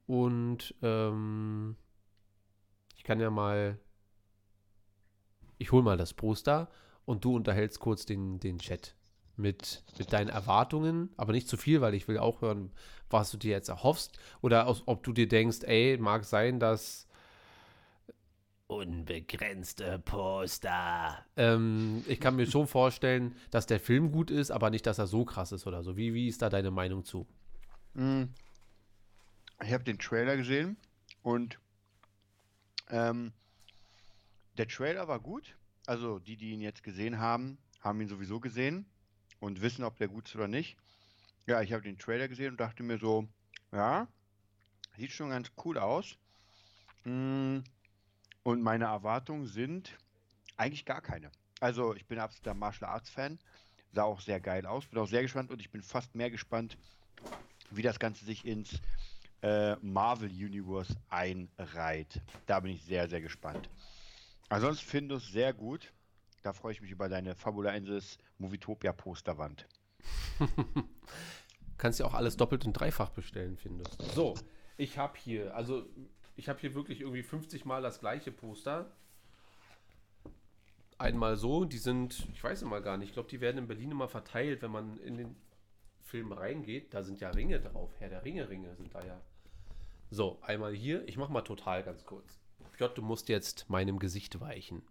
Und ähm, ich kann ja mal. Ich hole mal das Poster und du unterhältst kurz den, den Chat mit, mit deinen Erwartungen, aber nicht zu viel, weil ich will auch hören, was du dir jetzt erhoffst oder aus, ob du dir denkst, ey, mag sein, dass unbegrenzte Poster. Ähm, ich kann mir schon vorstellen, dass der Film gut ist, aber nicht, dass er so krass ist oder so. Wie, wie ist da deine Meinung zu? Hm. Ich habe den Trailer gesehen Und ähm, der Trailer war gut. Also die, die ihn jetzt gesehen haben, haben ihn sowieso gesehen und wissen, ob der gut ist oder nicht. Ja, ich habe den Trailer gesehen und dachte mir so, ja, sieht schon ganz cool aus. Mm, Und meine Erwartungen sind eigentlich gar keine. Also ich bin absoluter Martial Arts Fan, sah auch sehr geil aus, bin auch sehr gespannt und ich bin fast mehr gespannt, wie das Ganze sich ins äh, Marvel Universe einreiht. Da bin ich sehr, sehr gespannt. Ansonsten finde ich es sehr gut. Da freue ich mich über deine Fabula Insis Movietopia Posterwand. Kannst ja auch alles doppelt und dreifach bestellen, findest du. So, ich habe hier, also ich habe hier wirklich irgendwie 50 Mal das gleiche Poster. Einmal so, die sind, ich weiß immer gar nicht, ich glaube, die werden in Berlin immer verteilt, wenn man in den Film reingeht. Da sind ja Ringe drauf, Herr der Ringe, Ringe sind da ja. So, einmal hier, ich mache mal total ganz kurz. Piotr, du musst jetzt meinem Gesicht weichen.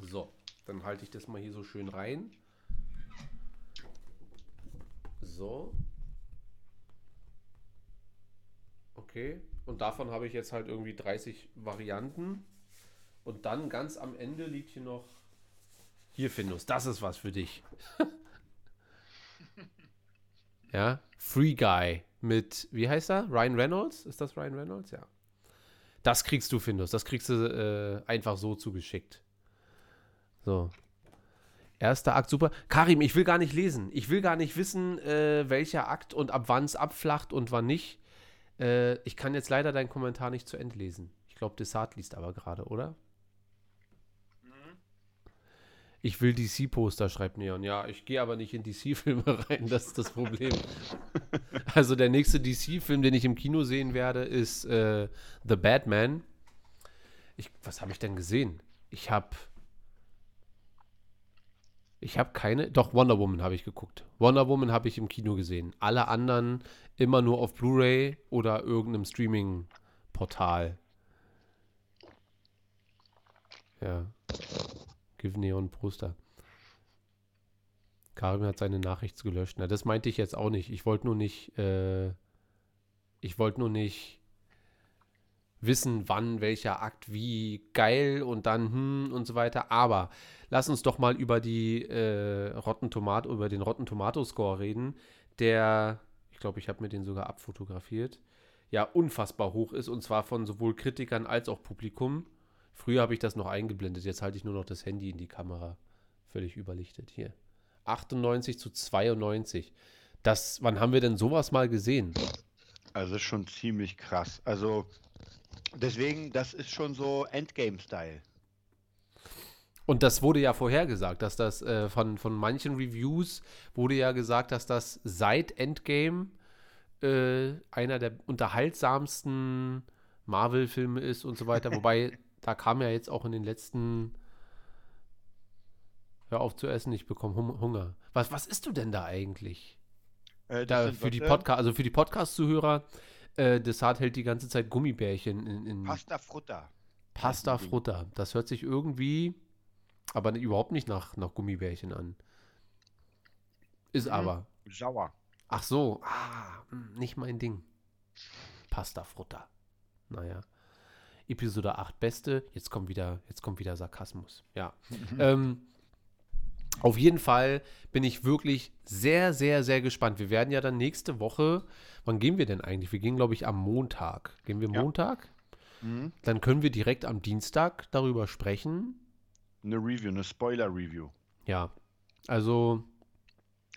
So, dann halte ich das mal hier so schön rein. So. Okay. Und davon habe ich jetzt halt irgendwie 30 Varianten. Und dann ganz am Ende liegt hier noch. Hier, Findus, das ist was für dich. ja. Free Guy mit, wie heißt er? Ryan Reynolds? Ist das Ryan Reynolds? Ja. Das kriegst du, Findus. Das kriegst du äh, einfach so zugeschickt. So. Erster Akt, super. Karim, ich will gar nicht lesen. Ich will gar nicht wissen, äh, welcher Akt und ab wann es abflacht und wann nicht. Äh, ich kann jetzt leider deinen Kommentar nicht zu Ende lesen. Ich glaube, Desart liest aber gerade, oder? Ich will DC-Poster, schreibt Neon. Ja, ich gehe aber nicht in DC-Filme rein, das ist das Problem. also der nächste DC-Film, den ich im Kino sehen werde, ist äh, The Batman. Ich, was habe ich denn gesehen? Ich habe ich habe keine. Doch, Wonder Woman habe ich geguckt. Wonder Woman habe ich im Kino gesehen. Alle anderen immer nur auf Blu-ray oder irgendeinem Streaming-Portal. Ja. Give Neon Poster. Karim hat seine Nachricht gelöscht. Na, das meinte ich jetzt auch nicht. Ich wollte nur nicht. Äh, ich wollte nur nicht wissen, wann welcher Akt wie geil und dann hm und so weiter. Aber lass uns doch mal über die äh, Rotten Tomato, über den Rotten Tomato Score reden, der, ich glaube, ich habe mir den sogar abfotografiert, ja unfassbar hoch ist und zwar von sowohl Kritikern als auch Publikum. Früher habe ich das noch eingeblendet, jetzt halte ich nur noch das Handy in die Kamera. Völlig überlichtet hier. 98 zu 92. Das, wann haben wir denn sowas mal gesehen? Also schon ziemlich krass. Also deswegen, das ist schon so Endgame-Style. Und das wurde ja vorhergesagt, dass das äh, von, von manchen Reviews wurde ja gesagt, dass das seit Endgame äh, einer der unterhaltsamsten Marvel-Filme ist und so weiter. Wobei, da kam ja jetzt auch in den letzten. Hör auf zu essen, ich bekomme Hum Hunger. Was, was isst du denn da eigentlich? Äh, Da, für die was, Podcast, also für die Podcast-Zuhörer, äh, Desart hält die ganze Zeit Gummibärchen in, in Pasta Frutta. Pasta Frutta. Das hört sich irgendwie, aber überhaupt nicht nach, nach Gummibärchen an. Ist aber. Sauer. Ach so, ah, hm, nicht mein Ding. Pasta Frutta. Naja. Episode 8 beste. Jetzt kommt wieder, jetzt kommt wieder Sarkasmus. Ja. ähm, auf jeden Fall bin ich wirklich sehr, sehr, sehr gespannt. Wir werden ja dann nächste Woche, wann gehen wir denn eigentlich? Wir gehen, glaube ich, am Montag. Gehen wir Ja. Montag? Mhm. Dann können wir direkt am Dienstag darüber sprechen. Eine Review, eine Spoiler-Review. Ja. Also,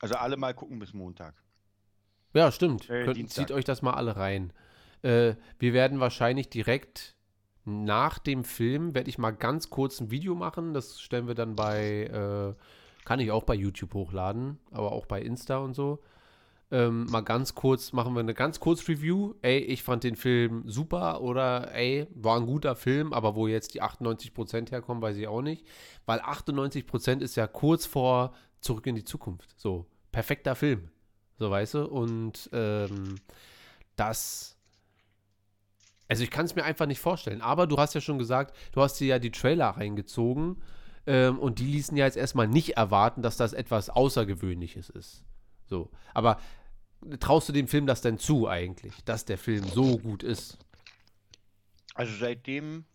Also alle mal gucken bis Montag. ja, stimmt. Äh, Könnt, zieht euch das mal alle rein. Äh, wir werden wahrscheinlich direkt nach dem Film, werde ich mal ganz kurz ein Video machen. Das stellen wir dann bei, äh, kann ich auch bei YouTube hochladen, aber auch bei Insta und so. Ähm, mal ganz kurz, machen wir eine ganz kurz Review. Ey, ich fand den Film super oder ey, war ein guter Film, aber wo jetzt die 98% herkommen, weiß ich auch nicht. Weil 98% ist ja kurz vor Zurück in die Zukunft. So, perfekter Film. So, weißt du? Und ähm, das. Also ich kann es mir einfach nicht vorstellen. Aber du hast ja schon gesagt, du hast dir ja die Trailer reingezogen ähm, und die ließen ja jetzt erstmal nicht erwarten, dass das etwas Außergewöhnliches ist. So. Aber traust du dem Film das denn zu eigentlich, dass der Film so gut ist? Also seitdem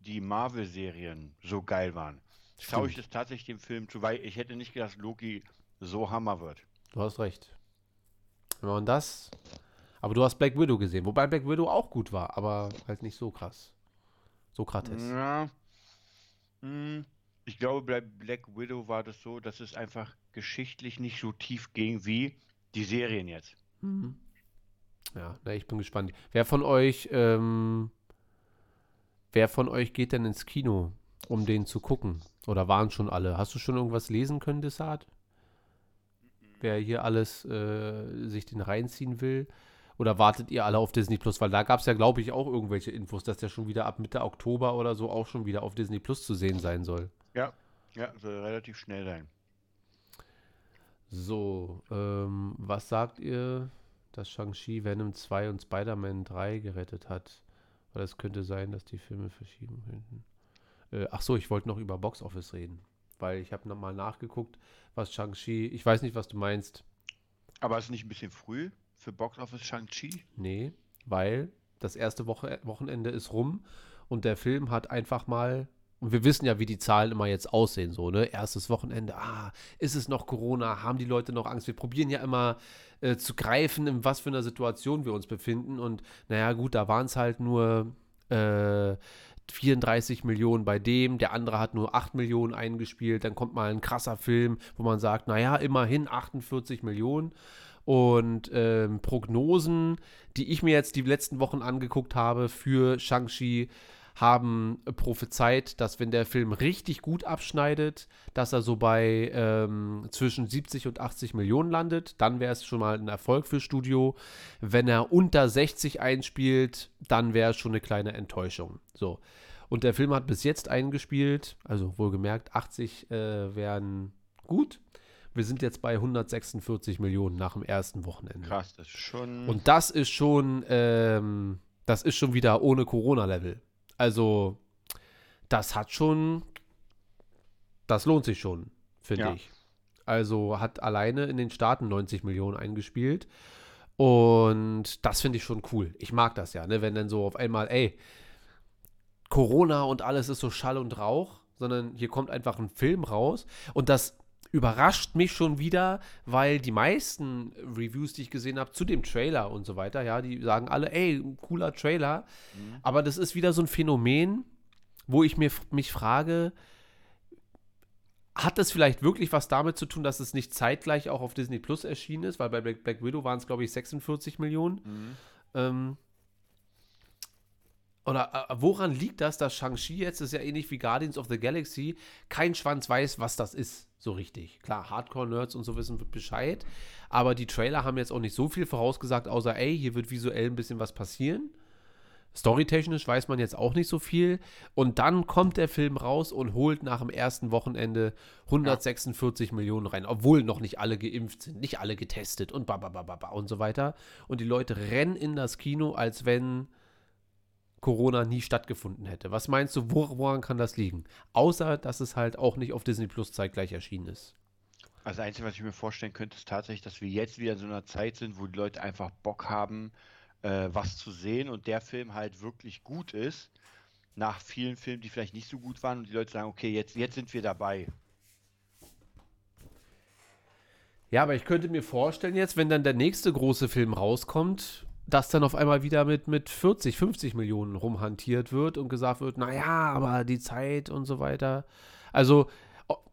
die Marvel-Serien so geil waren, traue ich das tatsächlich dem Film zu, weil ich hätte nicht gedacht, dass Loki so Hammer wird. Du hast recht. Und das. Aber du hast Black Widow gesehen, wobei Black Widow auch gut war, aber halt nicht so krass. Sokrates. Ja. Hm, Ich glaube, bei Black Widow war das so, dass es einfach geschichtlich nicht so tief ging wie die Serien jetzt. Ja, na, ich bin gespannt. Wer von euch, ähm, wer von euch geht denn ins Kino, um den zu gucken? Oder waren schon alle? Hast du schon irgendwas lesen können, Desart? Wer hier alles äh, sich den reinziehen will? Oder wartet ihr alle auf Disney Plus? Weil da gab es ja, glaube ich, auch irgendwelche Infos, dass der schon wieder ab Mitte Oktober oder so auch schon wieder auf Disney Plus zu sehen sein soll. Ja. Ja, soll relativ schnell sein. So, ähm, was sagt ihr, dass Shang-Chi Venom 2 und Spider-Man 3 gerettet hat? Weil es könnte sein, dass die Filme verschieben könnten. Äh, ach so, ich wollte noch über Box Office reden. Weil ich habe nochmal nachgeguckt, was Shang-Chi, ich weiß nicht, was du meinst. Aber ist nicht ein bisschen früh für Box Office Shang-Chi? Nee, weil das erste Woche, Wochenende ist rum und der Film hat einfach mal, und wir wissen ja, wie die Zahlen immer jetzt aussehen, so, ne? Erstes Wochenende, ah, ist es noch Corona? Haben die Leute noch Angst? Wir probieren ja immer äh, zu greifen, in was für einer Situation wir uns befinden. Und naja, gut, da waren es halt nur äh, 34 Millionen bei dem, der andere hat nur 8 Millionen eingespielt, dann kommt mal ein krasser Film, wo man sagt, naja, immerhin 48 Millionen. Und ähm, Prognosen, die ich mir jetzt die letzten Wochen angeguckt habe für Shang-Chi, haben prophezeit, dass wenn der Film richtig gut abschneidet, dass er so bei ähm, zwischen 70 und 80 Millionen landet. Dann wäre es schon mal ein Erfolg für Studio. Wenn er unter 60 einspielt, dann wäre es schon eine kleine Enttäuschung. So. Und der Film hat bis jetzt eingespielt, also wohlgemerkt, 80 äh, wären gut. Wir sind jetzt bei 146 Millionen nach dem ersten Wochenende. Krass, das ist schon. Und das ist schon, ähm, das ist schon wieder ohne Corona-Level. Also, das hat schon, das lohnt sich schon, finde Ja. ich. Also hat alleine in den Staaten 90 Millionen eingespielt. Und das finde ich schon cool. Ich mag das ja, ne? wenn dann so auf einmal, ey, Corona und alles ist so Schall und Rauch, sondern hier kommt einfach ein Film raus. Und das überrascht mich schon wieder, weil die meisten Reviews, die ich gesehen habe, zu dem Trailer und so weiter, ja, die sagen alle, ey, cooler Trailer. Aber das ist wieder so ein Phänomen, wo ich mir mich frage, hat das vielleicht wirklich was damit zu tun, dass es nicht zeitgleich auch auf Disney Plus erschienen ist? Weil bei Black, Black Widow waren es, glaube ich, 46 Millionen. Ähm, oder äh, woran liegt das, dass Shang-Chi jetzt, ist ja ähnlich wie Guardians of the Galaxy, kein Schwanz weiß, was das ist, so richtig. Klar, Hardcore-Nerds und so wissen Bescheid, aber die Trailer haben jetzt auch nicht so viel vorausgesagt, außer, ey, hier wird visuell ein bisschen was passieren. Storytechnisch weiß man jetzt auch nicht so viel. Und dann kommt der Film raus und holt nach dem ersten Wochenende 146 Millionen rein, obwohl noch nicht alle geimpft sind, nicht alle getestet und babababa und so weiter. Und die Leute rennen in das Kino, als wenn Corona nie stattgefunden hätte. Was meinst du, wor woran kann das liegen? Außer, dass es halt auch nicht auf Disney Plus zeitgleich erschienen ist. Also das Einzige, was ich mir vorstellen könnte, ist tatsächlich, dass wir jetzt wieder in so einer Zeit sind, wo die Leute einfach Bock haben, äh, was zu sehen und der Film halt wirklich gut ist, nach vielen Filmen, die vielleicht nicht so gut waren und die Leute sagen, okay, jetzt, jetzt sind wir dabei. Ja, aber ich könnte mir vorstellen jetzt, wenn dann der nächste große Film rauskommt, dass dann auf einmal wieder mit, mit 40, 50 Millionen rumhantiert wird und gesagt wird, naja, aber die Zeit und so weiter. Also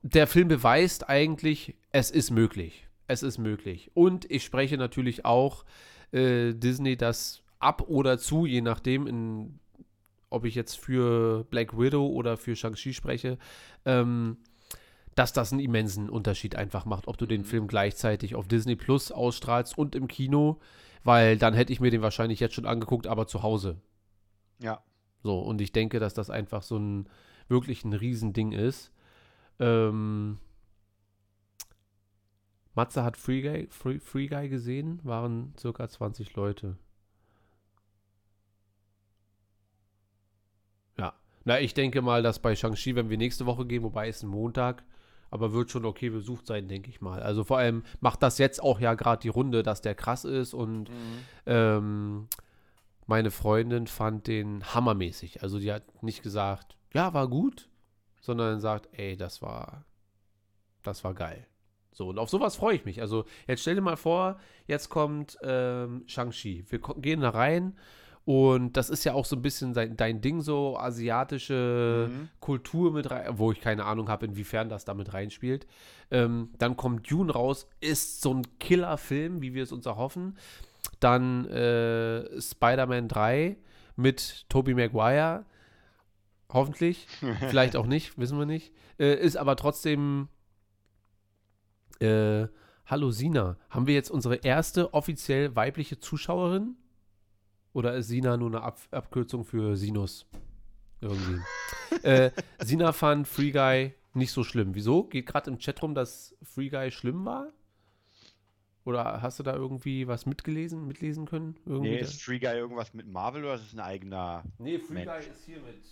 der Film beweist eigentlich, es ist möglich. Es ist möglich. Und ich spreche natürlich auch äh, Disney das ab oder zu, je nachdem, in, ob ich jetzt für Black Widow oder für Shang-Chi spreche. Ähm, dass das einen immensen Unterschied einfach macht, ob du den Film gleichzeitig auf Disney Plus ausstrahlst und im Kino, weil dann hätte ich mir den wahrscheinlich jetzt schon angeguckt, aber zu Hause. Ja. So, und ich denke, dass das einfach so ein wirklich ein Riesending ist. Ähm, Matze hat Free Guy, Free, Free Guy gesehen, waren circa 20 Leute. Ja. Na, ich denke mal, dass bei Shang-Chi, wenn wir nächste Woche gehen, wobei es ein Montag, Aber wird schon okay besucht sein, denke ich mal. Also vor allem macht das jetzt auch ja gerade die Runde, dass der krass ist und ähm, meine Freundin fand den hammermäßig. Also die hat nicht gesagt, ja, war gut, sondern sagt, ey, das war, das war geil. So, und auf sowas freue ich mich. Also jetzt stell dir mal vor, jetzt kommt ähm, Shang-Chi. Wir gehen da rein und das ist ja auch so ein bisschen dein, Ding, so asiatische Kultur mit rein, wo ich keine Ahnung habe, inwiefern das damit reinspielt. Ähm, dann kommt Dune raus, ist so ein Killerfilm, wie wir es uns erhoffen. Dann äh, Spider-Man 3 mit Tobey Maguire. Hoffentlich. Vielleicht auch nicht, wissen wir nicht. Äh, ist aber trotzdem. Äh, hallo Sina. Haben wir jetzt unsere erste offiziell weibliche Zuschauerin? Oder ist Sina nur eine Ab Abkürzung für Sinus? Irgendwie. äh, Sina fand Free Guy nicht so schlimm. Wieso? Geht gerade im Chat rum, dass Free Guy schlimm war? Oder hast du da irgendwie was mitgelesen, mitlesen können? Irgendwie Nee, ist Free Guy irgendwas mit Marvel oder ist es ein eigener? Nee, Free Mensch. Guy ist hier mit,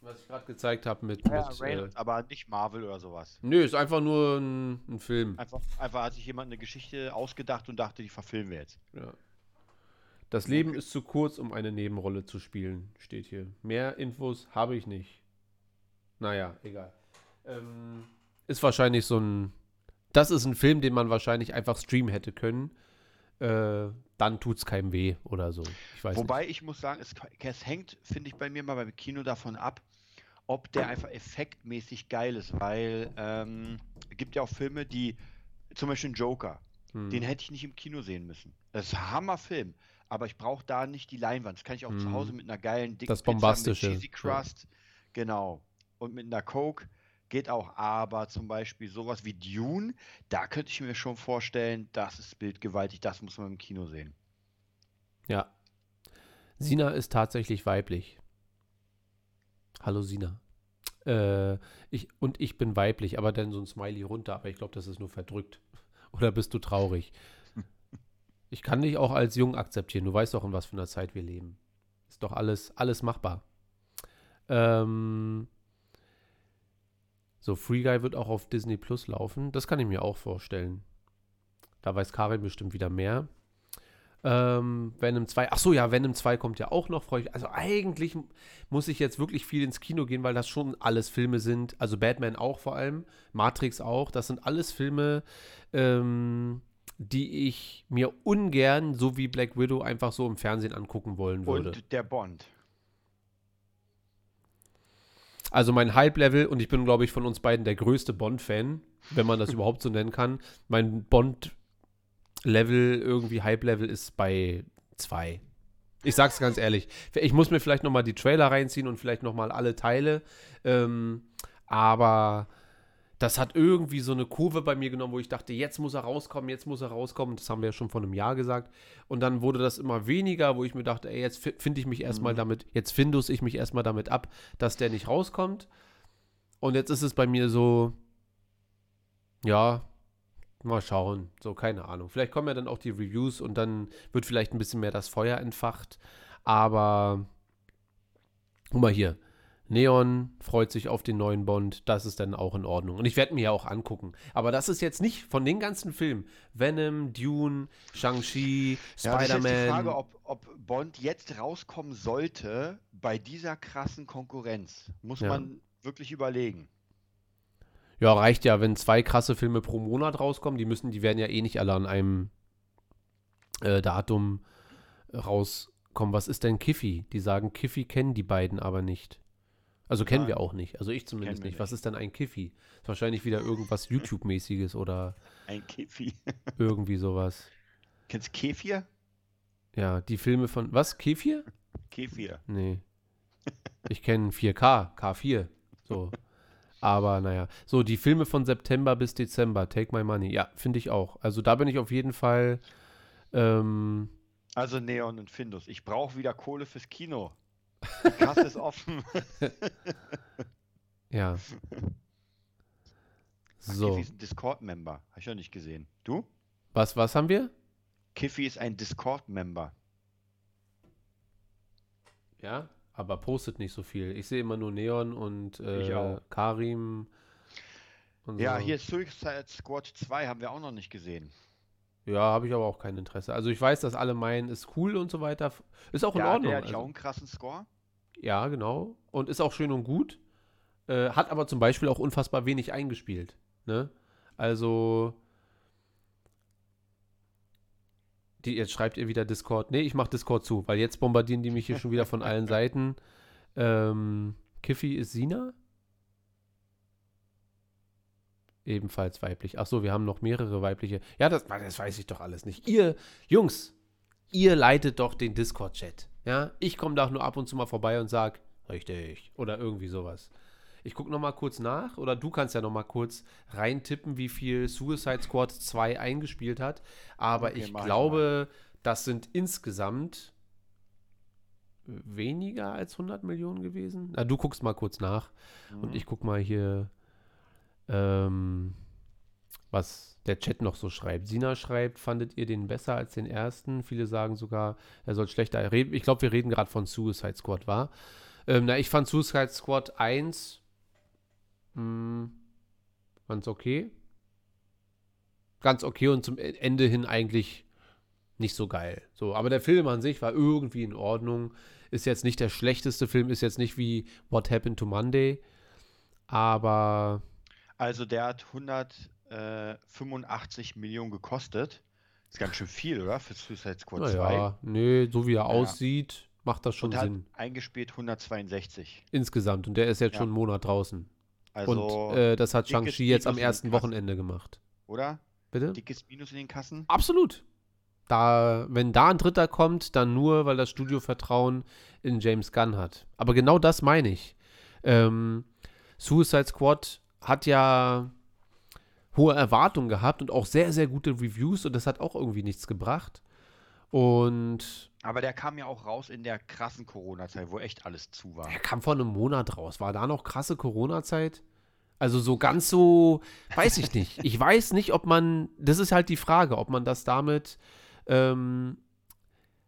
was ich gerade gezeigt habe, mit. Ja, mit äh, Reynolds, aber nicht Marvel oder sowas. nö, ist einfach nur ein, ein Film. Einfach, einfach hat sich jemand eine Geschichte ausgedacht und dachte, die verfilmen wir jetzt. Ja. Das Leben ist zu kurz, um eine Nebenrolle zu spielen, steht hier. Mehr Infos habe ich nicht. Naja, egal. Ähm, ist wahrscheinlich so ein. Das ist ein Film, den man wahrscheinlich einfach streamen hätte können. Äh, dann tut es keinem weh oder so. Ich weiß Wobei ich muss sagen, es, es hängt, finde ich, bei mir mal beim Kino davon ab, ob der einfach effektmäßig geil ist, weil ähm, es gibt ja auch Filme, die, zum Beispiel Joker, Hm. den hätte ich nicht im Kino sehen müssen. Das ist ein Hammerfilm, aber ich brauche da nicht die Leinwand. Das kann ich auch zu Hm. Hause mit einer geilen dicken Das Pizza Bombastische, mit Cheesy ja. Crust, genau, und mit einer Coke geht auch. Aber zum Beispiel sowas wie Dune, da könnte ich mir schon vorstellen, das ist bildgewaltig, das muss man im Kino sehen. Ja. Sina ist tatsächlich weiblich. Hallo Sina. Äh, ich, und ich bin weiblich, aber dann so ein Smiley runter, aber ich glaube, das ist nur verdrückt. Oder bist du traurig? Ich kann dich auch als jung akzeptieren. Du weißt doch, in was für einer Zeit wir leben. Ist doch alles, alles machbar. Ähm, so, Free Guy wird auch auf Disney Plus laufen. Das kann ich mir auch vorstellen. Da weiß Karin bestimmt wieder mehr. Ähm, Venom 2, ach so, ja, Venom 2 kommt ja auch noch, freue ich. Also eigentlich muss ich jetzt wirklich viel ins Kino gehen, weil das schon alles Filme sind. Also Batman auch vor allem, Matrix auch. Das sind alles Filme, ähm, die ich mir ungern, so wie Black Widow, einfach so im Fernsehen angucken wollen würde. Und der Bond. Also mein Hype-Level, und ich bin, glaube ich, von uns beiden der größte Bond-Fan, wenn man das überhaupt so nennen kann. Mein Bond-Level, irgendwie Hype-Level ist bei zwei. Ich sag's ganz ehrlich. Ich muss mir vielleicht noch mal die Trailer reinziehen und vielleicht noch mal alle Teile. Ähm, aber das hat irgendwie so eine Kurve bei mir genommen, wo ich dachte, jetzt muss er rauskommen, jetzt muss er rauskommen. Das haben wir ja schon vor einem Jahr gesagt. Und dann wurde das immer weniger, wo ich mir dachte, ey, jetzt fi- finde ich mich erstmal damit, jetzt findus ich mich erstmal damit ab, dass der nicht rauskommt. Und jetzt ist es bei mir so, ja, mal schauen. So, keine Ahnung. Vielleicht kommen ja dann auch die Reviews und dann wird vielleicht ein bisschen mehr das Feuer entfacht. Aber, guck mal hier. Neon freut sich auf den neuen Bond, das ist dann auch in Ordnung. Und ich werde mir ja auch angucken. Aber das ist jetzt nicht von den ganzen Filmen. Venom, Dune, Shang-Chi, Ja, das ist die Frage, Spider-Man. ob, ob Bond jetzt rauskommen sollte bei dieser krassen Konkurrenz. Muss Ja. man wirklich überlegen. Ja, reicht ja, wenn zwei krasse Filme pro Monat rauskommen. Die müssen, die werden ja eh nicht alle an einem äh, Datum rauskommen. Was ist denn Kiffy? Die sagen, Kiffy kennen die beiden aber nicht. Also kennen wir Nein. auch nicht. Also ich zumindest wir nicht. Was nicht. ist denn ein Kiffy? Ist wahrscheinlich wieder irgendwas YouTube-mäßiges oder Ein Kefi. irgendwie sowas. Kennst du Kefir? Ja, die Filme von. Was? Kefir? Kefir. Nee. Ich kenne 4K, K4. So. Aber naja. So, die Filme von September bis Dezember, Take My Money. Ja, finde ich auch. Also da bin ich auf jeden Fall. Ähm, Also Neon und Findus. Ich brauche wieder Kohle fürs Kino. Die Kasse ist offen. ja. So. Kiffy ist ein Discord-Member. Habe ich noch nicht gesehen. Du? Was, was haben wir? Kiffy ist ein Discord-Member. Ja, aber postet nicht so viel. Ich sehe immer nur Neon und äh, auch. Karim und Ja, so. hier Suicide Squad 2 haben wir auch noch nicht gesehen. Ja, habe ich aber auch kein Interesse. Also ich weiß, dass alle meinen, ist cool und so weiter. Ist auch in Ja, Ordnung. der hat ja also. auch einen krassen Score. Ja, genau. Und ist auch schön und gut. Äh, hat aber zum Beispiel auch unfassbar wenig eingespielt. Ne? Also. Die, jetzt schreibt ihr wieder Discord. Nee, ich mach Discord zu, weil jetzt bombardieren die mich hier schon wieder von allen Seiten. Ähm, Kiffy ist Sina? Ebenfalls weiblich. Ach so, wir haben noch mehrere weibliche. Ja, das, das weiß ich doch alles nicht. Ihr, Jungs, ihr leitet doch den Discord-Chat. Ja, ich komme da nur ab und zu mal vorbei und sag, richtig. Oder irgendwie sowas. Ich gucke noch mal kurz nach. Oder du kannst ja noch mal kurz reintippen, wie viel Suicide Squad 2 eingespielt hat. Aber Okay, ich mach ich glaube, das sind insgesamt weniger als 100 Millionen gewesen. Na, du guckst mal kurz nach. Mhm. Und ich guck mal hier, ähm, was der Chat noch so schreibt. Sina schreibt, fandet ihr den besser als den ersten? Viele sagen sogar, er soll schlechter reden. Ich glaube, wir reden gerade von Suicide Squad, war? Ähm, na, ich fand Suicide Squad 1 mh, ganz okay. Ganz okay und zum E- Ende hin eigentlich nicht so geil. So, aber der Film an sich war irgendwie in Ordnung. Ist jetzt nicht der schlechteste Film, ist jetzt nicht wie What Happened to Monday. Aber Also der hat 185 Millionen gekostet. Ist ganz schön viel, oder? Für Suicide Squad 2. naja, nee, so wie er aussieht, macht das schon Und Sinn. eingespielt 162. Insgesamt. Und der ist jetzt Ja. schon einen Monat draußen. Also, und äh, das hat Shang-Chi jetzt am ersten. Wochenende gemacht. oder? Bitte? Dickes Minus in den Kassen. Absolut. Da, wenn da ein Dritter kommt, dann nur, weil das Studio Vertrauen in James Gunn hat. Aber genau das meine ich. Ähm, Suicide Squad hat ja hohe Erwartungen gehabt und auch sehr, sehr gute Reviews und das hat auch irgendwie nichts gebracht. Und Aber der kam ja auch raus in der krassen Corona-Zeit, wo echt alles zu war. er kam vor einem Monat raus. War da noch krasse Corona-Zeit? Also so ganz so, weiß ich nicht. Ich weiß nicht, ob man, das ist halt die Frage, ob man das damit ähm,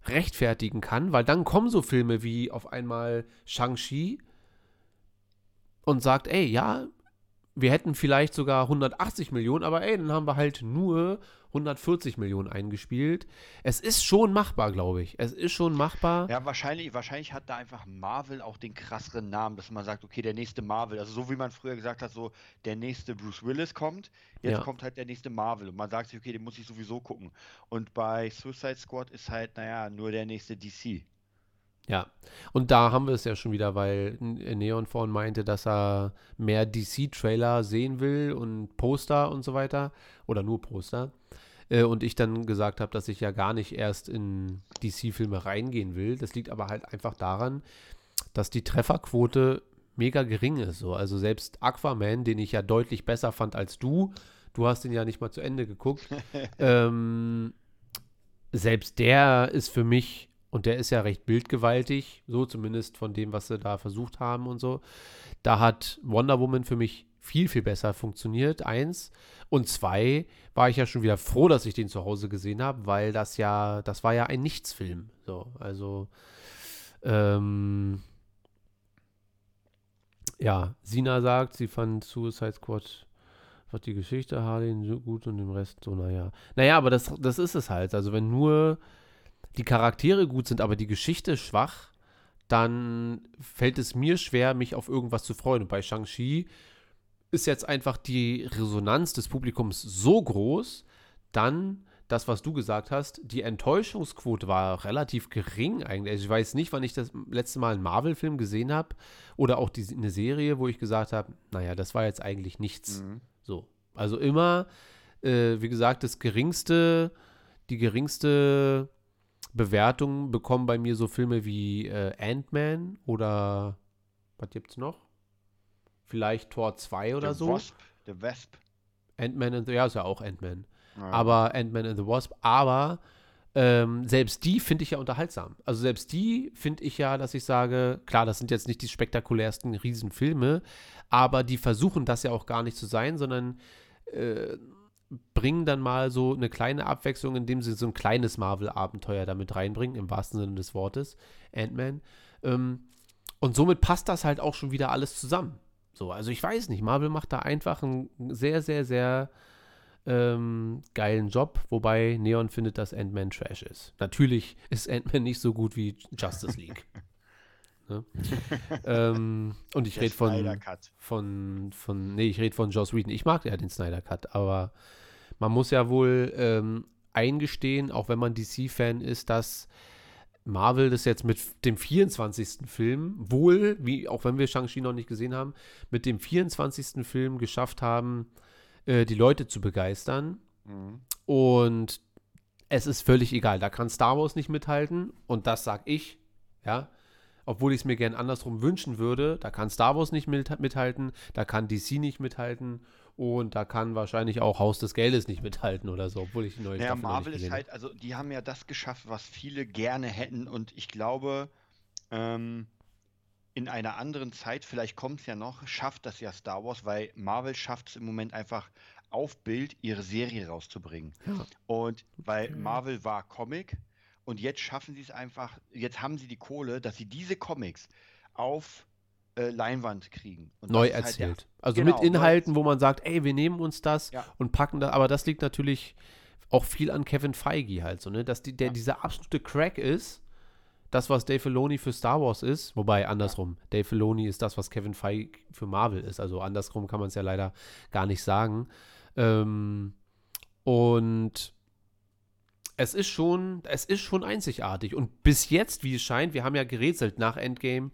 rechtfertigen kann, weil dann kommen so Filme wie auf einmal Shang-Chi und sagt, ey, ja, wir hätten vielleicht sogar 180 Millionen, aber ey, dann haben wir halt nur 140 Millionen eingespielt. Es ist schon machbar, glaube ich. Es ist schon machbar. Ja, wahrscheinlich, wahrscheinlich hat da einfach Marvel auch den krasseren Namen, dass man sagt, okay, der nächste Marvel, also so wie man früher gesagt hat, so der nächste Bruce Willis kommt, jetzt Ja. kommt halt der nächste Marvel und man sagt sich, okay, den muss ich sowieso gucken. Und bei Suicide Squad ist halt, naja, nur der nächste DC. Ja, und da haben wir es ja schon wieder, weil N- Neon vorhin meinte, dass er mehr DC-Trailer sehen will und Poster und so weiter. Oder nur Poster. Äh, und ich dann gesagt habe, dass ich ja gar nicht erst in DC-Filme reingehen will. Das liegt aber halt einfach daran, dass die Trefferquote mega gering ist. So. Also selbst Aquaman, den ich ja deutlich besser fand als du, du hast ihn ja nicht mal zu Ende geguckt, ähm, selbst der ist für mich, und der ist ja recht bildgewaltig, so zumindest von dem, was sie da versucht haben und so. Da hat Wonder Woman für mich viel, viel besser funktioniert. Eins. Und zwei war ich ja schon wieder froh, dass ich den zu Hause gesehen habe, weil das ja, das war ja ein Nichtsfilm. So, also, ähm, ja, Sina sagt, sie fand Suicide Squad fand die Geschichte Harley so gut und den Rest so, naja. Naja, aber das, das ist es halt. Also, wenn nur die Charaktere gut sind, aber die Geschichte schwach, dann fällt es mir schwer, mich auf irgendwas zu freuen. Und bei Shang-Chi ist jetzt einfach die Resonanz des Publikums so groß, dann das, was du gesagt hast, die Enttäuschungsquote war relativ gering eigentlich. Also ich weiß nicht, wann ich das letzte Mal einen Marvel-Film gesehen habe oder auch die, eine Serie, wo ich gesagt habe, naja, das war jetzt eigentlich nichts. So. Also immer, äh, wie gesagt, das geringste, die geringste Bewertung bekommen bei mir so Filme wie äh, Ant-Man oder was gibt's noch? Vielleicht Tor 2 oder der so. Wasp, der Wasp. Ant-Man and the, ja, ist ja auch Ant-Man. Ja. Aber Ant-Man and the Wasp. Aber ähm, selbst die finde ich ja unterhaltsam. Also selbst die finde ich ja, dass ich sage, klar, das sind jetzt nicht die spektakulärsten Riesenfilme, aber die versuchen das ja auch gar nicht zu sein, sondern äh, bringen dann mal so eine kleine Abwechslung, indem sie so ein kleines Marvel-Abenteuer damit reinbringen, im wahrsten Sinne des Wortes, Ant-Man. Ähm, und somit passt das halt auch schon wieder alles zusammen. So, also ich weiß nicht, Marvel macht da einfach einen sehr, sehr, sehr ähm, geilen Job, wobei Neon findet, dass Ant-Man Trash ist. Natürlich ist Ant-Man nicht so gut wie Justice League. ne? ähm, und ich rede von, von, von, nee, ich rede von Joss Whedon. Ich mag ja den Snyder Cut, aber man muss ja wohl ähm, eingestehen, auch wenn man DC-Fan ist, dass Marvel das jetzt mit dem 24. Film wohl, wie auch wenn wir Shang-Chi noch nicht gesehen haben, mit dem 24. Film geschafft haben, äh, die Leute zu begeistern. Mhm. Und es ist völlig egal. Da kann Star Wars nicht mithalten. Und das sag ich, ja. Obwohl ich es mir gern andersrum wünschen würde. Da kann Star Wars nicht mit, mithalten. Da kann DC nicht mithalten. Und da kann wahrscheinlich auch Haus des Geldes nicht mithalten oder so, obwohl ich die neue Ja, Staffel noch Marvel nicht ist gesehen halt, also die haben ja das geschafft, was viele gerne hätten und ich glaube, ähm, in einer anderen Zeit, vielleicht kommt es ja noch, schafft das ja Star Wars, weil Marvel schafft es im Moment einfach auf Bild ihre Serie rauszubringen. Ja. Und weil Marvel war Comic und jetzt schaffen sie es einfach, jetzt haben sie die Kohle, dass sie diese Comics auf äh, Leinwand kriegen. Neu halt erzählt. also Genau, mit Inhalten, wo man sagt, ey, wir nehmen uns das Ja. und packen das, aber das liegt natürlich auch viel an Kevin Feige halt so, ne, dass die, der Ja. dieser absolute Crack ist, das, was Dave Filoni für Star Wars ist, wobei andersrum, Dave Filoni ist das, was Kevin Feige für Marvel ist, also andersrum kann man es ja leider gar nicht sagen. Ähm, und es ist schon, es ist schon einzigartig. Und bis jetzt, wie es scheint, wir haben ja gerätselt nach Endgame,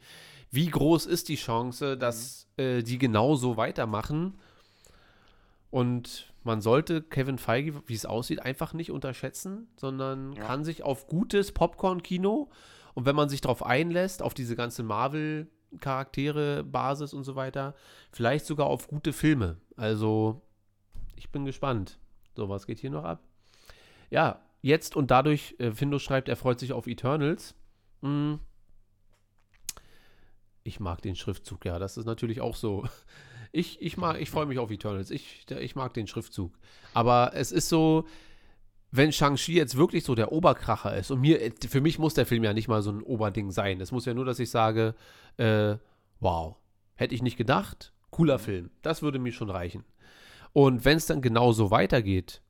wie groß ist die Chance, dass äh, die genauso weitermachen. Und man sollte Kevin Feige, wie es aussieht, einfach nicht unterschätzen, sondern Ja. kann sich auf gutes Popcorn-Kino und wenn man sich darauf einlässt, auf diese ganze Marvel-Charaktere, Basis und so weiter, vielleicht sogar auf gute Filme. Also, ich bin gespannt. So, was geht hier noch ab? Ja, jetzt und dadurch, äh, Findus schreibt, er freut sich auf Eternals. Mm. Ich mag den Schriftzug, ja, das ist natürlich auch so. Ich, ich mag, ich freue mich auf Eternals. Ich, ich mag den Schriftzug. Aber es ist so, wenn Shang-Chi jetzt wirklich so der Oberkracher ist, und mir, für mich muss der Film ja nicht mal so ein Oberding sein. Es muss ja nur, dass ich sage, äh, wow, hätte ich nicht gedacht, cooler Film. Das würde mir schon reichen. Und wenn es dann genauso weitergeht,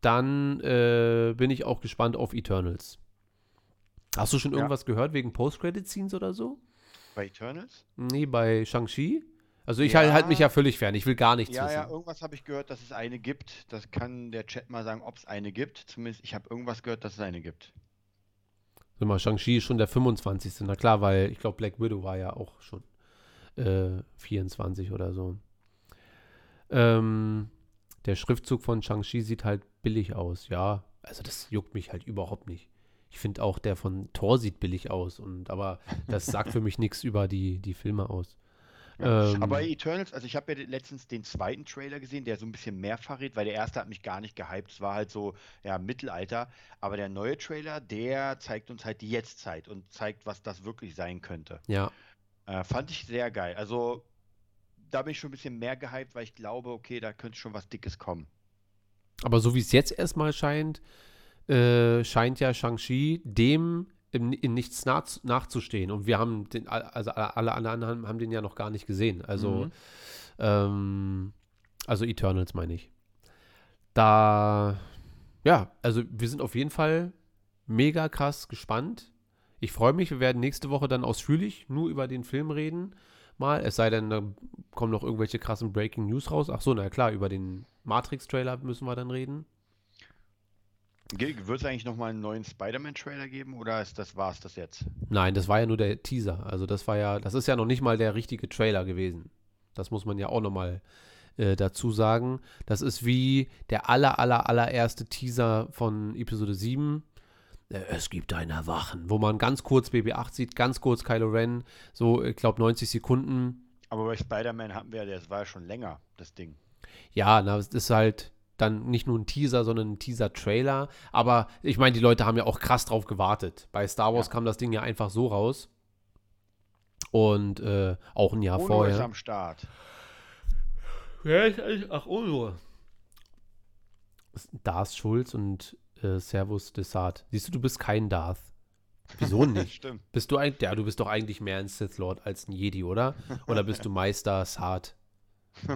dann äh, bin ich auch gespannt auf Eternals. Hast du schon Ja. irgendwas gehört wegen Post-Credit-Scenes oder so? Bei Eternals? Nee, bei Shang-Chi? Also ich Ja. halte halt mich ja völlig fern. Ich will gar nichts Ja, wissen. ja, irgendwas habe ich gehört, dass es eine gibt. Das kann der Chat mal sagen, ob es eine gibt. Zumindest ich habe irgendwas gehört, dass es eine gibt. Sag mal, Shang-Chi ist schon der 25. Na klar, weil ich glaube, Black Widow war ja auch schon äh, 24 oder so. Ähm, der Schriftzug von Shang-Chi sieht halt billig aus. Ja, also das juckt mich halt überhaupt nicht. Ich finde auch, der von Thor sieht billig aus. Und, aber das sagt für mich nichts über die, die Filme aus. Ähm, Aber Eternals, also ich habe ja letztens den zweiten Trailer gesehen, der so ein bisschen mehr verrät, weil der erste hat mich gar nicht gehypt. Es war halt so, ja, Mittelalter. Aber der neue Trailer, der zeigt uns halt die Jetztzeit und zeigt, was das wirklich sein könnte. ja, Äh, fand ich sehr geil. Also da bin ich schon ein bisschen mehr gehypt, weil ich glaube, okay, da könnte schon was Dickes kommen. Aber so wie es jetzt erstmal scheint, äh, scheint ja Shang-Chi dem im, in nichts nach, nachzustehen. Und wir haben den, also alle anderen haben, haben den ja noch gar nicht gesehen. Also, Mhm. ähm, also Eternals meine ich. Da, ja, also wir sind auf jeden Fall mega krass gespannt. Ich freue mich, wir werden nächste Woche dann ausführlich nur über den Film reden. Mal, es sei denn, da kommen noch irgendwelche krassen Breaking News raus. Ach so, na klar, über den Matrix-Trailer müssen wir dann reden. Wird es eigentlich nochmal einen neuen Spider-Man-Trailer geben oder ist das war's das jetzt? Nein, das war ja nur der Teaser. Also das war ja, das ist ja noch nicht mal der richtige Trailer gewesen. Das muss man ja auch nochmal äh, dazu sagen. Das ist wie der aller, aller, allererste Teaser von Episode 7. Äh, Es gibt ein Erwachen, wo man ganz kurz BB-8 sieht, ganz kurz Kylo Ren, so, ich glaube, 90 Sekunden. Aber bei Spider-Man hatten wir, das war ja schon länger, das Ding. Ja, na, es ist halt dann nicht nur ein Teaser, sondern ein Teaser-Trailer. Aber ich meine, die Leute haben ja auch krass drauf gewartet. Bei Star Wars Ja. kam das Ding ja einfach so raus. Und äh, auch ein Jahr ist vorher. am Start. Ja, ich, ich, ach, Uno. Darth Schulz und äh, Servus Desart. Siehst du, du bist kein Darth. Wieso nicht? Stimmt. Bist du eigentlich, ja, du bist doch eigentlich mehr ein Sith Lord als ein Jedi, oder? Oder bist du Meister Saad?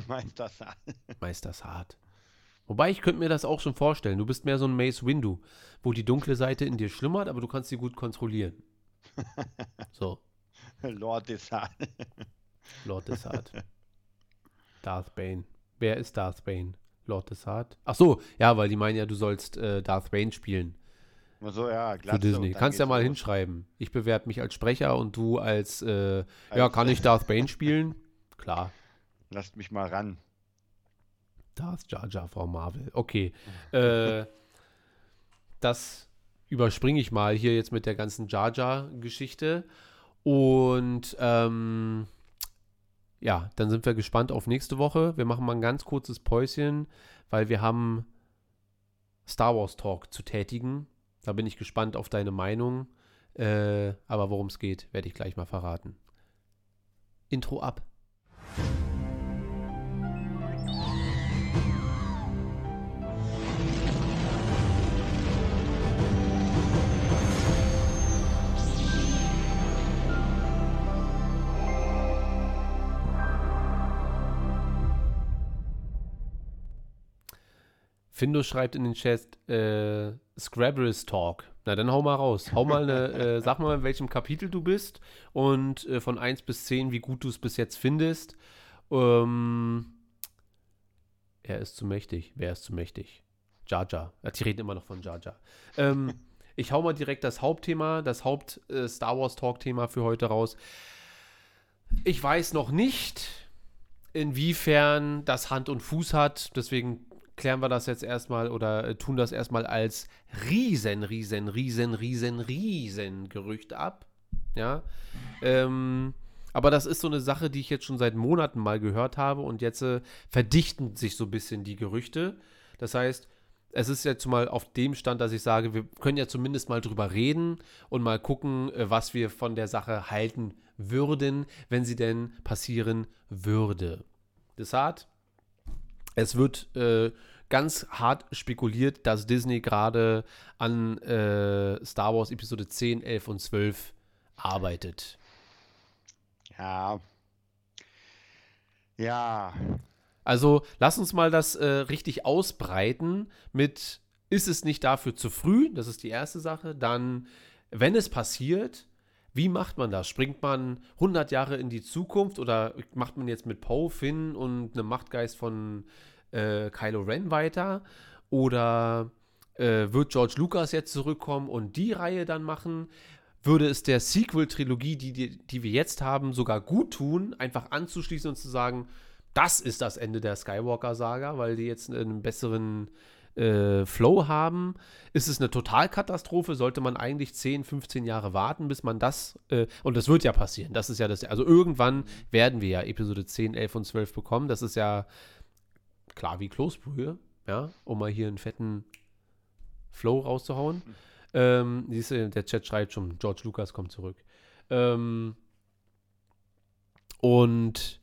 Meister Sa- Meister Saad. Wobei, ich könnte mir das auch schon vorstellen. Du bist mehr so ein Mace Windu, wo die dunkle Seite in dir schlummert, aber du kannst sie gut kontrollieren. So, Lord Desal. Lord Desart. Darth Bane. Wer ist Darth Bane? Lord Desart? Ach so, ja, weil die meinen ja, du sollst äh, Darth Bane spielen So, ja, für Glatze Disney. Kannst ja mal los. hinschreiben. Ich bewerbe mich als Sprecher und du als, äh, ja, Als- kann ich Darth Bane spielen? Klar. Lasst mich mal ran. Darth Jar Jar, Frau Marvel. Okay. äh, das überspringe ich mal hier jetzt mit der ganzen Jar Jar-Geschichte. Und ähm, ja, dann sind wir gespannt auf nächste Woche. Wir machen mal ein ganz kurzes Päuschen, weil wir haben Star Wars Talk zu tätigen. Da bin ich gespannt auf deine Meinung. Äh, aber worum es geht, werde ich gleich mal verraten. Intro ab. Findus schreibt in den Chat äh, Scrabbles Talk. Na, dann hau mal raus. Hau mal eine, äh, sag mal, in welchem Kapitel du bist und äh, von 1 bis 10, wie gut du es bis jetzt findest. Ähm, er ist zu mächtig. Wer ist zu mächtig? Jar. Ja, die reden immer noch von Jar. Ähm, ich hau mal direkt das Hauptthema, das Haupt-Star Wars Talk-Thema für heute raus. Ich weiß noch nicht, inwiefern das Hand und Fuß hat. Deswegen klären wir das jetzt erstmal oder äh, tun das erstmal als riesen, riesen, riesen, riesen, riesen Gerücht ab. Ja. Ähm, aber das ist so eine Sache, die ich jetzt schon seit Monaten mal gehört habe und jetzt äh, verdichten sich so ein bisschen die Gerüchte. Das heißt, es ist jetzt mal auf dem Stand, dass ich sage, wir können ja zumindest mal drüber reden und mal gucken, äh, was wir von der Sache halten würden, wenn sie denn passieren würde. Deshalb, es wird äh, ganz hart spekuliert, dass Disney gerade an äh, Star Wars Episode 10, 11 und 12 arbeitet. Ja. Ja. Also lass uns mal das äh, richtig ausbreiten mit, ist es nicht dafür zu früh? Das ist die erste Sache. Dann, wenn es passiert, wie macht man das? Springt man 100 Jahre in die Zukunft oder macht man jetzt mit Poe, Finn und einem Machtgeist von äh, Kylo Ren weiter? Oder äh, wird George Lucas jetzt zurückkommen und die Reihe dann machen? Würde es der Sequel-Trilogie, die, die, die wir jetzt haben, sogar gut tun, einfach anzuschließen und zu sagen, das ist das Ende der Skywalker-Saga, weil die jetzt einen besseren äh, Flow haben. Ist es eine Totalkatastrophe? Sollte man eigentlich 10, 15 Jahre warten, bis man das, äh, und das wird ja passieren, das ist ja das, also irgendwann werden wir ja Episode 10, 11 und 12 bekommen, das ist ja klar wie Kloßbrühe, ja, um mal hier einen fetten Flow rauszuhauen. Ähm, siehst du, der Chat schreibt schon, George Lucas kommt zurück. Ähm, und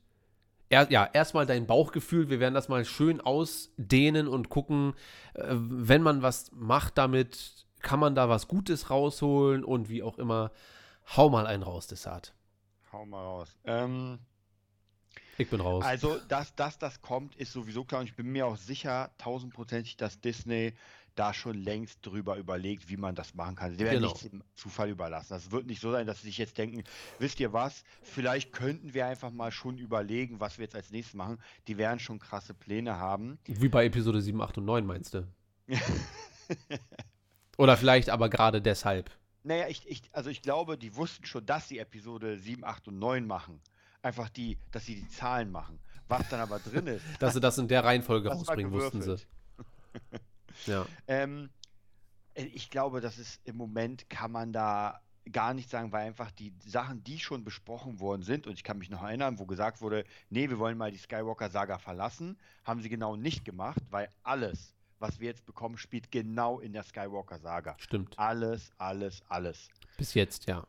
er, ja, erstmal dein Bauchgefühl. Wir werden das mal schön ausdehnen und gucken, äh, wenn man was macht damit, kann man da was Gutes rausholen und wie auch immer. Hau mal einen raus, Desart. Hau mal raus. Ähm, Ich bin raus. also, dass, dass das kommt, ist sowieso klar. Und ich bin mir auch sicher, tausendprozentig, dass Disney da schon längst drüber überlegt, wie man das machen kann. Sie werden Genau. nichts im Zufall überlassen. Das wird nicht so sein, dass sie sich jetzt denken, wisst ihr was, vielleicht könnten wir einfach mal schon überlegen, was wir jetzt als nächstes machen. Die werden schon krasse Pläne haben. Wie bei Episode 7, 8 und 9, meinst du? Oder vielleicht aber gerade deshalb. Naja, ich, ich, also ich glaube, die wussten schon, dass sie Episode 7, 8 und 9 machen. Einfach die, dass sie die Zahlen machen. Was dann aber drin ist. Dass sie das in der Reihenfolge rausbringen, wussten sie. Ja. Ähm, äh, ich glaube, dass es im Moment kann man da gar nicht sagen, weil einfach die Sachen, die schon besprochen worden sind, und ich kann mich noch erinnern, wo gesagt wurde, nee, wir wollen mal die Skywalker-Saga verlassen, haben sie genau nicht gemacht, weil alles, was wir jetzt bekommen, spielt genau in der Skywalker-Saga. Stimmt. Alles, alles, alles. Bis jetzt, ja.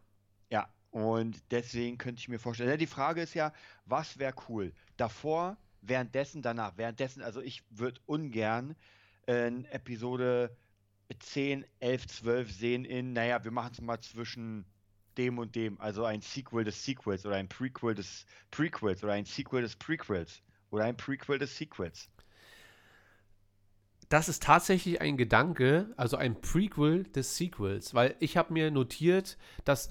Ja, und deswegen könnte ich mir vorstellen, ja, die Frage ist ja, was wäre cool? Davor, währenddessen, danach, währenddessen, also ich würde ungern in Episode 10, 11, 12 sehen in, naja, wir machen es mal zwischen dem und dem, also ein Sequel des Sequels oder ein Prequel des Prequels oder ein Sequel des Prequels oder ein Prequel des Sequels. Das ist tatsächlich ein Gedanke, also ein Prequel des Sequels, weil ich habe mir notiert, dass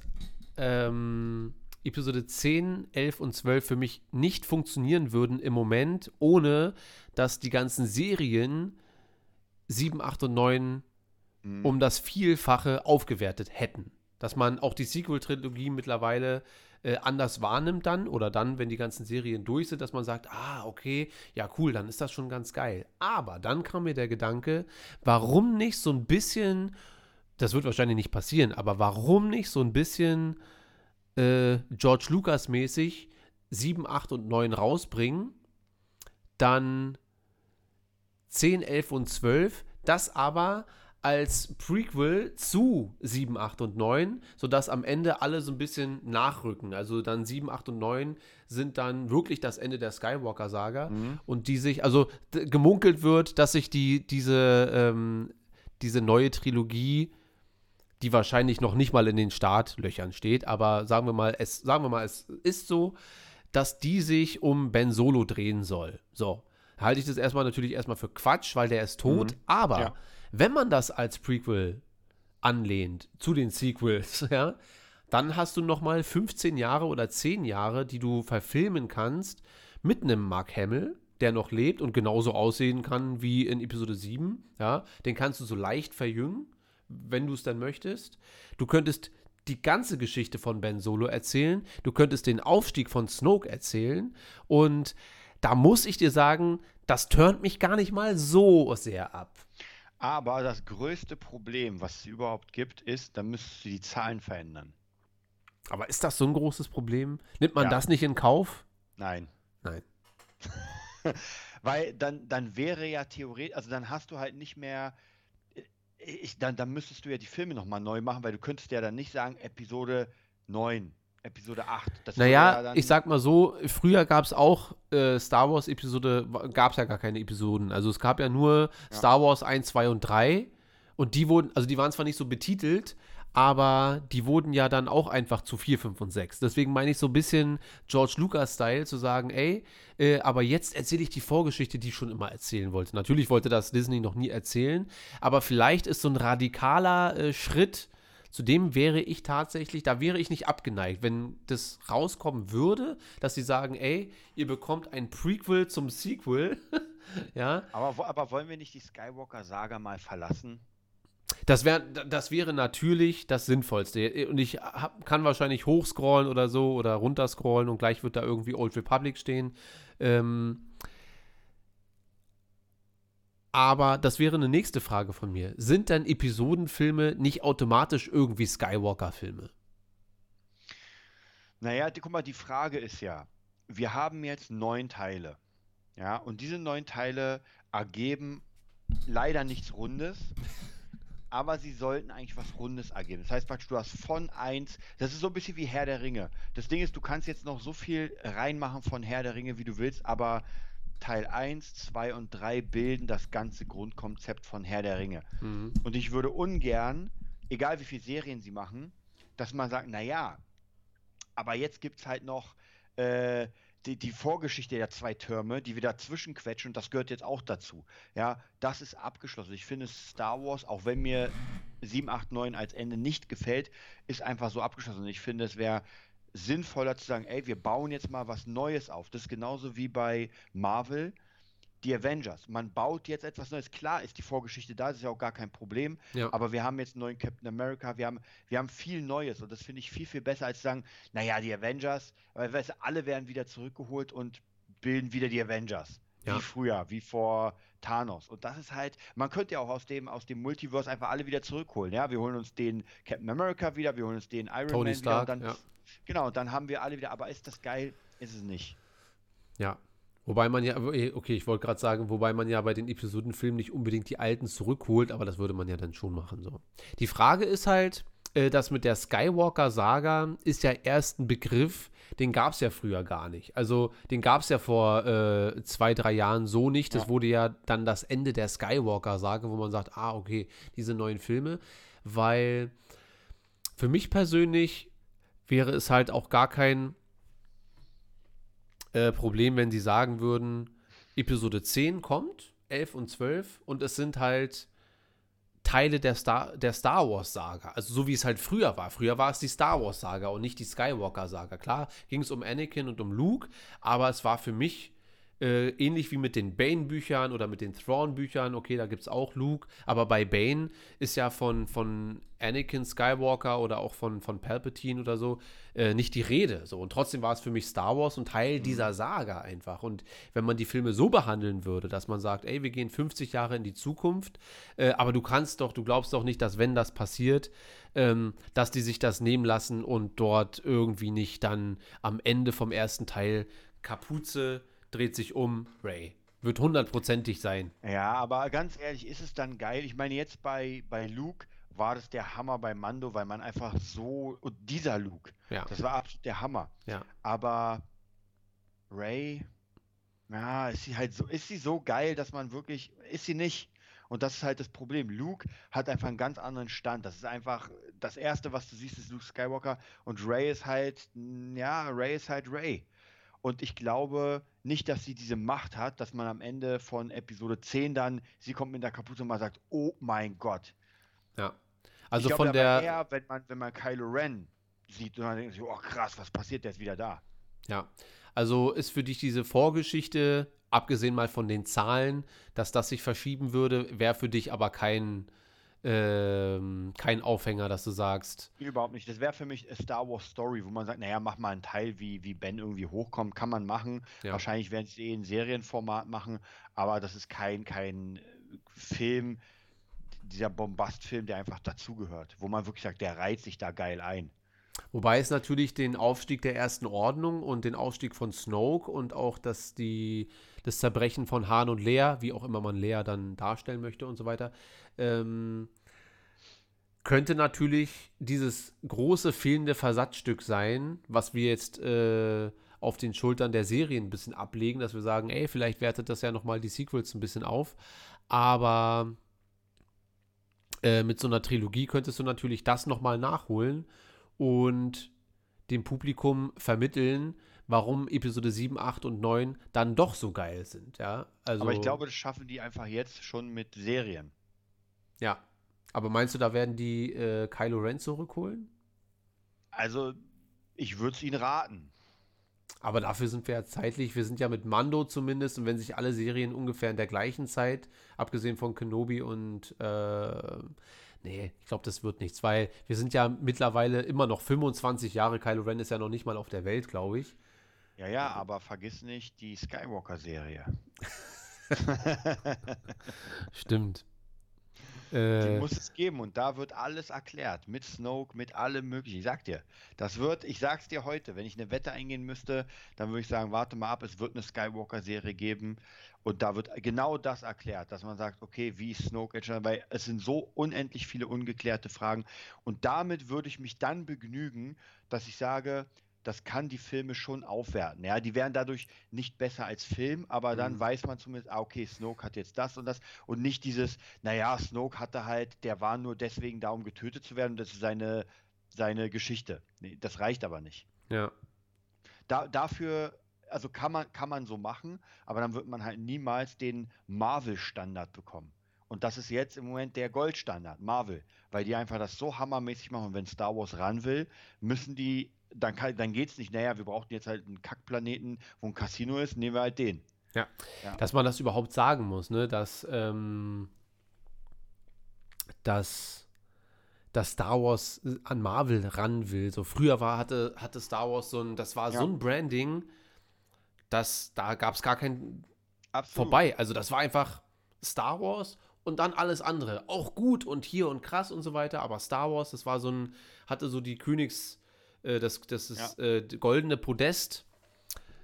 ähm, Episode 10, 11 und 12 für mich nicht funktionieren würden im Moment, ohne dass die ganzen Serien 7, 8 und 9 Mhm. um das Vielfache aufgewertet hätten. Dass man auch die Sequel-Trilogie mittlerweile äh, anders wahrnimmt dann oder dann, wenn die ganzen Serien durch sind, dass man sagt, ah, okay, ja cool, dann ist das schon ganz geil. Aber dann kam mir der Gedanke, warum nicht so ein bisschen, das wird wahrscheinlich nicht passieren, aber warum nicht so ein bisschen äh, George Lucas mäßig 7, 8 und 9 rausbringen, dann 10, 11 und 12, das aber als Prequel zu 7, 8 und 9, sodass am Ende alle so ein bisschen nachrücken. Also dann 7, 8 und 9 sind dann wirklich das Ende der Skywalker-Saga und die sich, also gemunkelt wird, dass sich die, diese, ähm, diese neue Trilogie, die wahrscheinlich noch nicht mal in den Startlöchern steht, aber sagen wir mal, es, sagen wir mal, es ist so, dass die sich um Ben Solo drehen soll. So. Halte ich das erstmal natürlich erstmal für Quatsch, weil der ist tot, aber Ja. wenn man das als Prequel anlehnt zu den Sequels, ja, dann hast du noch mal 15 Jahre oder 10 Jahre, die du verfilmen kannst mit einem Mark Hamill, der noch lebt und genauso aussehen kann wie in Episode 7, ja, den kannst du so leicht verjüngen, wenn du es dann möchtest. Du könntest die ganze Geschichte von Ben Solo erzählen, du könntest den Aufstieg von Snoke erzählen. Und da muss ich dir sagen, das turnt mich gar nicht mal so sehr ab. Aber das größte Problem, was es überhaupt gibt, ist, da müsstest du die Zahlen verändern. Aber ist das so ein großes Problem? Nimmt man Ja. das nicht in Kauf? Nein. Nein. Weil dann, dann wäre ja theoretisch, also dann hast du halt nicht mehr, äh, ich, dann, dann müsstest du ja die Filme nochmal neu machen, weil du könntest ja dann nicht sagen, Episode 9, Episode 8. Das Naja, ja ich sag mal so, früher gab es auch äh, Star Wars Episode, gab es ja gar keine Episoden. Also es gab ja nur Star Wars 1, 2 und 3 und die wurden, also die waren zwar nicht so betitelt, aber die wurden ja dann auch einfach zu 4, 5 und 6. Deswegen meine ich so ein bisschen George Lucas-Style zu sagen, ey, äh, aber jetzt erzähle ich die Vorgeschichte, die ich schon immer erzählen wollte. Natürlich wollte das Disney noch nie erzählen, aber vielleicht ist so ein radikaler äh, Schritt, zu dem wäre ich tatsächlich, da wäre ich nicht abgeneigt, wenn das rauskommen würde, dass sie sagen, ey, ihr bekommt ein Prequel zum Sequel. ja, aber, aber wollen wir nicht die Skywalker-Saga mal verlassen? das, wär, das wäre natürlich das Sinnvollste. Und ich hab, kann wahrscheinlich hochscrollen oder so oder runterscrollen und gleich wird da irgendwie Old Republic stehen. Ähm, aber das wäre eine nächste Frage von mir. Sind denn Episodenfilme nicht automatisch irgendwie Skywalker-Filme? Naja, guck mal, die Frage ist ja, wir haben jetzt neun Teile. Ja, und diese neun Teile ergeben leider nichts Rundes, aber sie sollten eigentlich was Rundes ergeben. Das heißt praktisch, du hast von eins, das ist so ein bisschen wie Herr der Ringe. Das Ding ist, du kannst jetzt noch so viel reinmachen von Herr der Ringe, wie du willst, aber Teil 1, 2 und 3 bilden das ganze Grundkonzept von Herr der Ringe. Und ich würde ungern, egal wie viele Serien sie machen, dass man sagt, naja, aber jetzt gibt es halt noch äh, die, die Vorgeschichte der zwei Türme, die wir dazwischen quetschen und das gehört jetzt auch dazu. Ja, das ist abgeschlossen. Ich finde Star Wars, auch wenn mir 7, 8, 9 als Ende nicht gefällt, ist einfach so abgeschlossen. Und ich finde, es wäre sinnvoller zu sagen, ey, wir bauen jetzt mal was Neues auf. Das ist genauso wie bei Marvel, die Avengers. Man baut jetzt etwas Neues. Klar ist die Vorgeschichte da, das ist ja auch gar kein Problem. Ja. Aber wir haben jetzt einen neuen Captain America, wir haben, wir haben viel Neues und das finde ich viel, viel besser als zu sagen, naja, die Avengers, weil weißt, alle werden wieder zurückgeholt und bilden wieder die Avengers. Ja. Wie früher, wie vor Thanos. Und das ist halt, man könnte ja auch aus dem, aus dem Multiverse einfach alle wieder zurückholen. Ja, wir holen uns den Captain America wieder, wir holen uns den Iron Tony Man Stark, wieder und dann, ja. genau, dann haben wir alle wieder, aber ist das geil? Ist es nicht. Ja. Wobei man ja, okay, ich wollte gerade sagen, wobei man ja bei den Episodenfilmen nicht unbedingt die alten zurückholt, aber das würde man ja dann schon machen. So. Die Frage ist halt, äh, das mit der Skywalker-Saga ist ja erst ein Begriff, den gab es ja früher gar nicht. Also den gab es ja vor äh, zwei, drei Jahren so nicht. Das wurde ja dann das Ende der Skywalker-Saga, wo man sagt, ah, okay, diese neuen Filme. Weil für mich persönlich wäre es halt auch gar kein äh, Problem, wenn sie sagen würden, Episode 10 kommt, 11 und 12 und es sind halt Teile der Star, der Star Wars Saga. Also so wie es halt früher war. Früher war es die Star Wars Saga und nicht die Skywalker Saga. Klar ging es um Anakin und um Luke, aber es war für mich äh, ähnlich wie mit den Bane-Büchern oder mit den Thrawn-Büchern, okay, da gibt es auch Luke, aber bei Bane ist ja von, von Anakin Skywalker oder auch von, von Palpatine oder so äh, nicht die Rede. So. Und trotzdem war es für mich Star Wars und Teil mhm. dieser Saga einfach. Und wenn man die Filme so behandeln würde, dass man sagt, ey, wir gehen 50 Jahre in die Zukunft, äh, aber du kannst doch, du glaubst doch nicht, dass wenn das passiert, ähm, dass die sich das nehmen lassen und dort irgendwie nicht dann am Ende vom ersten Teil Kapuze dreht sich um, Ray. Wird hundertprozentig sein. Ja, aber ganz ehrlich, ist es dann geil? Ich meine, jetzt bei, bei Luke war das der Hammer bei Mando, weil man einfach so. Und dieser Luke, ja. das war absolut der Hammer. Ja. Aber Ray, ja, ist sie halt so, ist sie so geil, dass man wirklich, ist sie nicht. Und das ist halt das Problem. Luke hat einfach einen ganz anderen Stand. Das ist einfach, das Erste, was du siehst, ist Luke Skywalker. Und Ray ist halt, ja, Ray ist halt Ray. Und ich glaube nicht, dass sie diese Macht hat, dass man am Ende von Episode 10 dann, sie kommt mit der Kapuze und mal sagt, oh mein Gott. Ja. Also ich von der. Eher, wenn man, wenn man Kylo Ren sieht und dann denkt sich, oh krass, was passiert, der ist wieder da. Ja. Also ist für dich diese Vorgeschichte, abgesehen mal von den Zahlen, dass das sich verschieben würde, wäre für dich aber kein ähm, kein Aufhänger, dass du sagst. Überhaupt nicht. Das wäre für mich eine Star Wars Story, wo man sagt, naja, mach mal einen Teil, wie, wie Ben irgendwie hochkommt, kann man machen. Ja. Wahrscheinlich werden sie eh ein Serienformat machen, aber das ist kein, kein Film, dieser Bombastfilm, der einfach dazugehört, wo man wirklich sagt, der reiht sich da geil ein. Wobei es natürlich den Aufstieg der ersten Ordnung und den Aufstieg von Snoke und auch dass die, das Zerbrechen von Han und Lea, wie auch immer man Lea dann darstellen möchte und so weiter, ähm, könnte natürlich dieses große fehlende Versatzstück sein, was wir jetzt äh, auf den Schultern der Serien ein bisschen ablegen, dass wir sagen, ey, vielleicht wertet das ja nochmal die Sequels ein bisschen auf. Aber äh, mit so einer Trilogie könntest du natürlich das nochmal nachholen und dem Publikum vermitteln, warum Episode 7, 8 und 9 dann doch so geil sind, ja. Also, Aber ich glaube, das schaffen die einfach jetzt schon mit Serien. Ja. Aber meinst du, da werden die äh, Kylo Ren zurückholen? Also, ich würde es ihnen raten. Aber dafür sind wir ja zeitlich, wir sind ja mit Mando zumindest, und wenn sich alle Serien ungefähr in der gleichen Zeit, abgesehen von Kenobi und äh, nee, ich glaube, das wird nichts, weil wir sind ja mittlerweile immer noch 25 Jahre, Kylo Ren ist ja noch nicht mal auf der Welt, glaube ich. Ja, ja, aber vergiss nicht die Skywalker-Serie. Stimmt. Die äh, muss es geben und da wird alles erklärt. Mit Snoke, mit allem möglichen. Ich sag dir, das wird, ich sag's dir heute, wenn ich eine Wette eingehen müsste, dann würde ich sagen, warte mal ab, es wird eine Skywalker-Serie geben und da wird genau das erklärt, dass man sagt, okay, wie Snoke entstanden, weil es sind so unendlich viele ungeklärte Fragen und damit würde ich mich dann begnügen, dass ich sage, das kann die Filme schon aufwerten. Ja, die wären dadurch nicht besser als Film, aber dann mhm. weiß man zumindest, ah, okay, Snoke hat jetzt das und das und nicht dieses, naja, Snoke hatte halt, der war nur deswegen da, um getötet zu werden und das ist seine, seine Geschichte. Nee, das reicht aber nicht. Ja. Da, dafür, also kann man, kann man so machen, aber dann wird man halt niemals den Marvel-Standard bekommen. Und das ist jetzt im Moment der Goldstandard, Marvel, weil die einfach das so hammermäßig machen. Und wenn Star Wars ran will, müssen die dann, dann geht es nicht, naja, wir brauchen jetzt halt einen Kackplaneten, wo ein Casino ist, nehmen wir halt den. Ja. ja. Dass man das überhaupt sagen muss, ne? Dass, ähm, dass, dass Star Wars an Marvel ran will. So früher war, hatte, hatte Star Wars so ein, das war ja. so ein Branding, dass da gab es gar kein Absolut. vorbei. Also das war einfach Star Wars und dann alles andere. Auch gut und hier und krass und so weiter, aber Star Wars, das war so ein, hatte so die Königs- äh, das, das ist ja. äh, goldene Podest.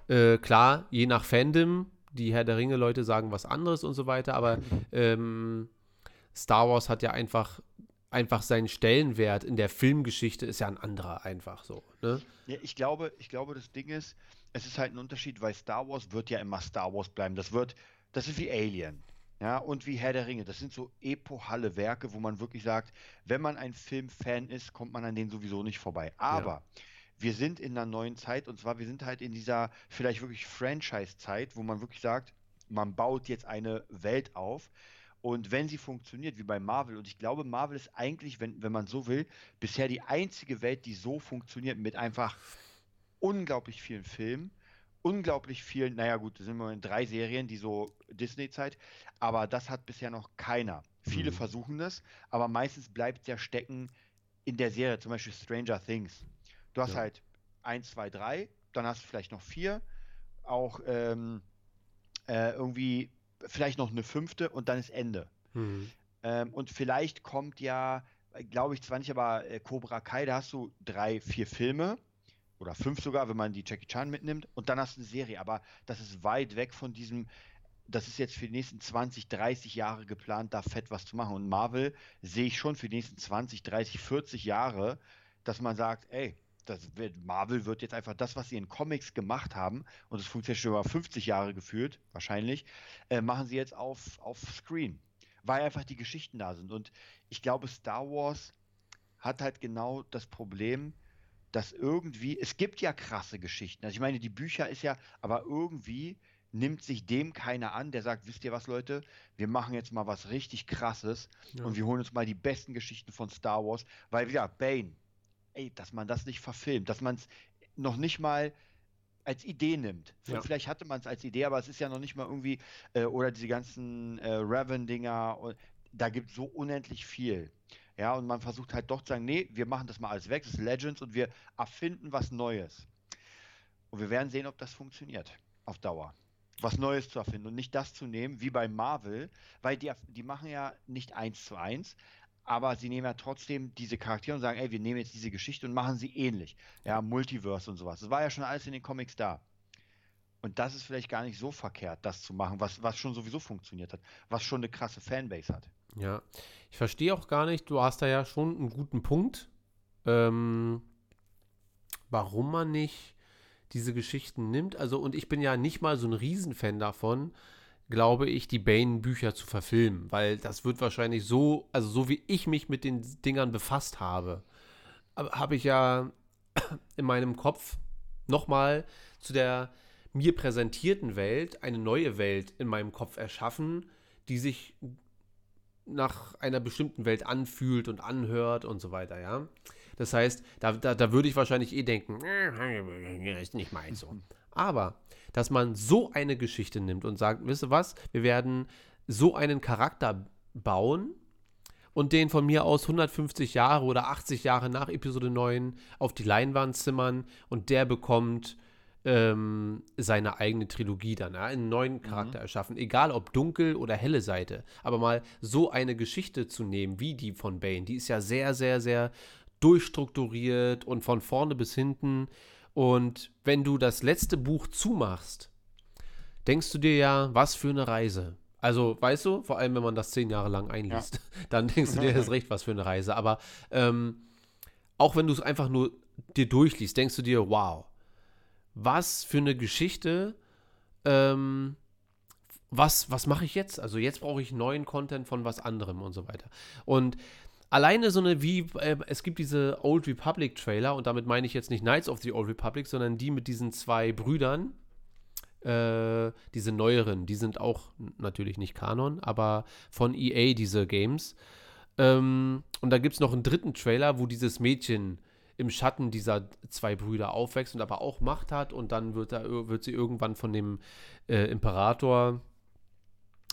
Äh, klar, je nach Fandom, die Herr der Ringe-Leute sagen was anderes und so weiter, aber ähm, Star Wars hat ja einfach einfach sein Stellenwert in der Filmgeschichte ist ja ein anderer einfach so. Ne? Ja, ich glaube, ich glaube, das Ding ist, es ist halt ein Unterschied, weil Star Wars wird ja immer Star Wars bleiben. Das wird, das ist wie Alien. Ja, und wie Herr der Ringe. Das sind so epochale Werke, wo man wirklich sagt, wenn man ein Filmfan ist, kommt man an denen sowieso nicht vorbei. Aber wir sind in einer neuen Zeit und zwar, wir sind halt in dieser vielleicht wirklich Franchise-Zeit, wo man wirklich sagt, man baut jetzt eine Welt auf. Und wenn sie funktioniert, wie bei Marvel, und ich glaube, Marvel ist eigentlich, wenn, wenn man so will, bisher die einzige Welt, die so funktioniert, mit einfach unglaublich vielen Filmen, unglaublich vielen, naja gut, da sind wir in drei Serien, die so Disney-Zeit, aber das hat bisher noch keiner. Viele Mhm. versuchen das, aber meistens bleibt es ja stecken in der Serie, zum Beispiel Stranger Things. Du hast Ja. halt 1, 2, 3, dann hast du vielleicht noch vier, auch ähm, äh, irgendwie vielleicht noch eine fünfte und dann ist Ende. Mhm. Ähm, und vielleicht kommt ja, glaube ich zwar nicht, aber äh, Cobra Kai, da hast du drei, vier Filme oder fünf sogar, wenn man die Jackie Chan mitnimmt und dann hast du eine Serie. Aber das ist weit weg von diesem, das ist jetzt für die nächsten 20, 30 Jahre geplant, da fett was zu machen. Und Marvel sehe ich schon für die nächsten 20, 30, 40 Jahre, dass man sagt, ey, das wird, Marvel wird jetzt einfach das, was sie in Comics gemacht haben, und es funktioniert schon über 50 Jahre gefühlt, wahrscheinlich, äh, machen sie jetzt auf, auf Screen weil einfach die Geschichten da sind. Und ich glaube, Star Wars hat halt genau das Problem, dass irgendwie, es gibt ja krasse Geschichten. Also ich meine, die Bücher ist ja, aber irgendwie nimmt sich dem keiner an, der sagt, wisst ihr was, Leute, wir machen jetzt mal was richtig krasses und wir holen uns mal die besten Geschichten von Star Wars, weil ja, Bane, ey, dass man das nicht verfilmt, dass man es noch nicht mal als Idee nimmt. Ja. Vielleicht hatte man es als Idee, aber es ist ja noch nicht mal irgendwie, äh, oder diese ganzen äh, Raven-Dinger, da gibt es so unendlich viel. Ja, und man versucht halt doch zu sagen, nee, wir machen das mal alles weg, das ist Legends und wir erfinden was Neues. Und wir werden sehen, ob das funktioniert auf Dauer. Was Neues zu erfinden und nicht das zu nehmen, wie bei Marvel, weil die, die machen ja nicht eins zu eins, aber sie nehmen ja trotzdem diese Charaktere und sagen, ey, wir nehmen jetzt diese Geschichte und machen sie ähnlich. Ja, Multiverse und sowas. Das war ja schon alles in den Comics da. Und das ist vielleicht gar nicht so verkehrt, das zu machen, was, was schon sowieso funktioniert hat, was schon eine krasse Fanbase hat. Ja, ich verstehe auch gar nicht, du hast da ja schon einen guten Punkt, ähm, warum man nicht diese Geschichten nimmt. Also, und ich bin ja nicht mal so ein Riesenfan davon, glaube ich, die Bane-Bücher zu verfilmen, weil das wird wahrscheinlich so, also so wie ich mich mit den Dingern befasst habe, habe hab ich ja in meinem Kopf nochmal zu der mir präsentierten Welt eine neue Welt in meinem Kopf erschaffen, die sich nach einer bestimmten Welt anfühlt und anhört und so weiter, ja. Das heißt, da, da, da würde ich wahrscheinlich eh denken, "Äh, ist nicht meins so. Aber, dass man so eine Geschichte nimmt und sagt, wisst ihr was, wir werden so einen Charakter bauen und den von mir aus 150 Jahre oder 80 Jahre nach Episode 9 auf die Leinwand zimmern und der bekommt ähm, seine eigene Trilogie dann, ja, einen neuen Charakter erschaffen, egal ob dunkel oder helle Seite. Aber mal so eine Geschichte zu nehmen, wie die von Bane, die ist ja sehr, sehr, sehr durchstrukturiert und von vorne bis hinten. Und wenn du das letzte Buch zumachst, denkst du dir ja, was für eine Reise. Also, weißt du, vor allem wenn man das zehn Jahre lang einliest, dann denkst du dir das recht, was für eine Reise. Aber ähm, auch wenn du es einfach nur dir durchliest, denkst du dir, wow, was für eine Geschichte, ähm, was, was mache ich jetzt? Also jetzt brauche ich neuen Content von was anderem und so weiter. Und alleine so eine wie, äh, es gibt diese Old Republic Trailer und damit meine ich jetzt nicht Knights of the Old Republic, sondern die mit diesen zwei Brüdern, äh, diese neueren, die sind auch natürlich nicht Kanon, aber von EA diese Games. Ähm, und da gibt es noch einen dritten Trailer, wo dieses Mädchen im Schatten dieser zwei Brüder aufwächst und aber auch Macht hat und dann wird, da, wird sie irgendwann von dem äh, Imperator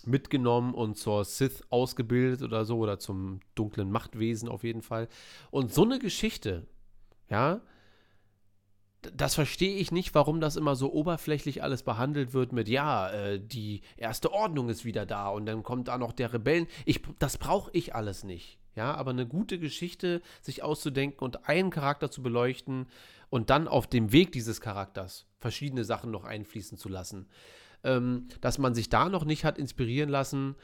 mitgenommen und zur Sith ausgebildet oder so oder zum dunklen Machtwesen auf jeden Fall. Und so eine Geschichte, ja, das verstehe ich nicht, warum das immer so oberflächlich alles behandelt wird mit, ja, äh, die erste Ordnung ist wieder da und dann kommt da noch der Rebellen. Ich, das brauche ich alles nicht. Ja, aber eine gute Geschichte sich auszudenken und einen Charakter zu beleuchten und dann auf dem Weg dieses Charakters verschiedene Sachen noch einfließen zu lassen. Ähm, dass man sich da noch nicht hat inspirieren lassen,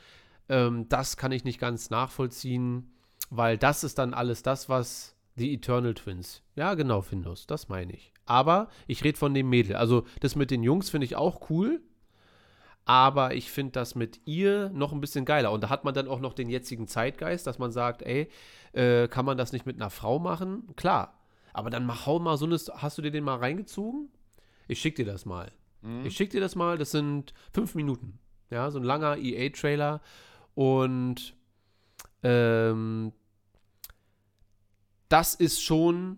ähm, das kann ich nicht ganz nachvollziehen. weil das ist dann alles das, was die Eternal Twins. Ja, genau, Findus, das meine ich. Aber ich rede von dem Mädel. Also das mit den Jungs finde ich auch cool. Aber ich finde das mit ihr noch ein bisschen geiler. Und da hat man dann auch noch den jetzigen Zeitgeist, dass man sagt, ey, äh, kann man das nicht mit einer Frau machen? Klar. Aber dann mach, hau mal so eine. Hast du dir den mal reingezogen? Ich schick dir das mal. Mhm. Ich schick dir das mal. Das sind fünf Minuten. Ja, so ein langer EA-Trailer. Und ähm, das ist schon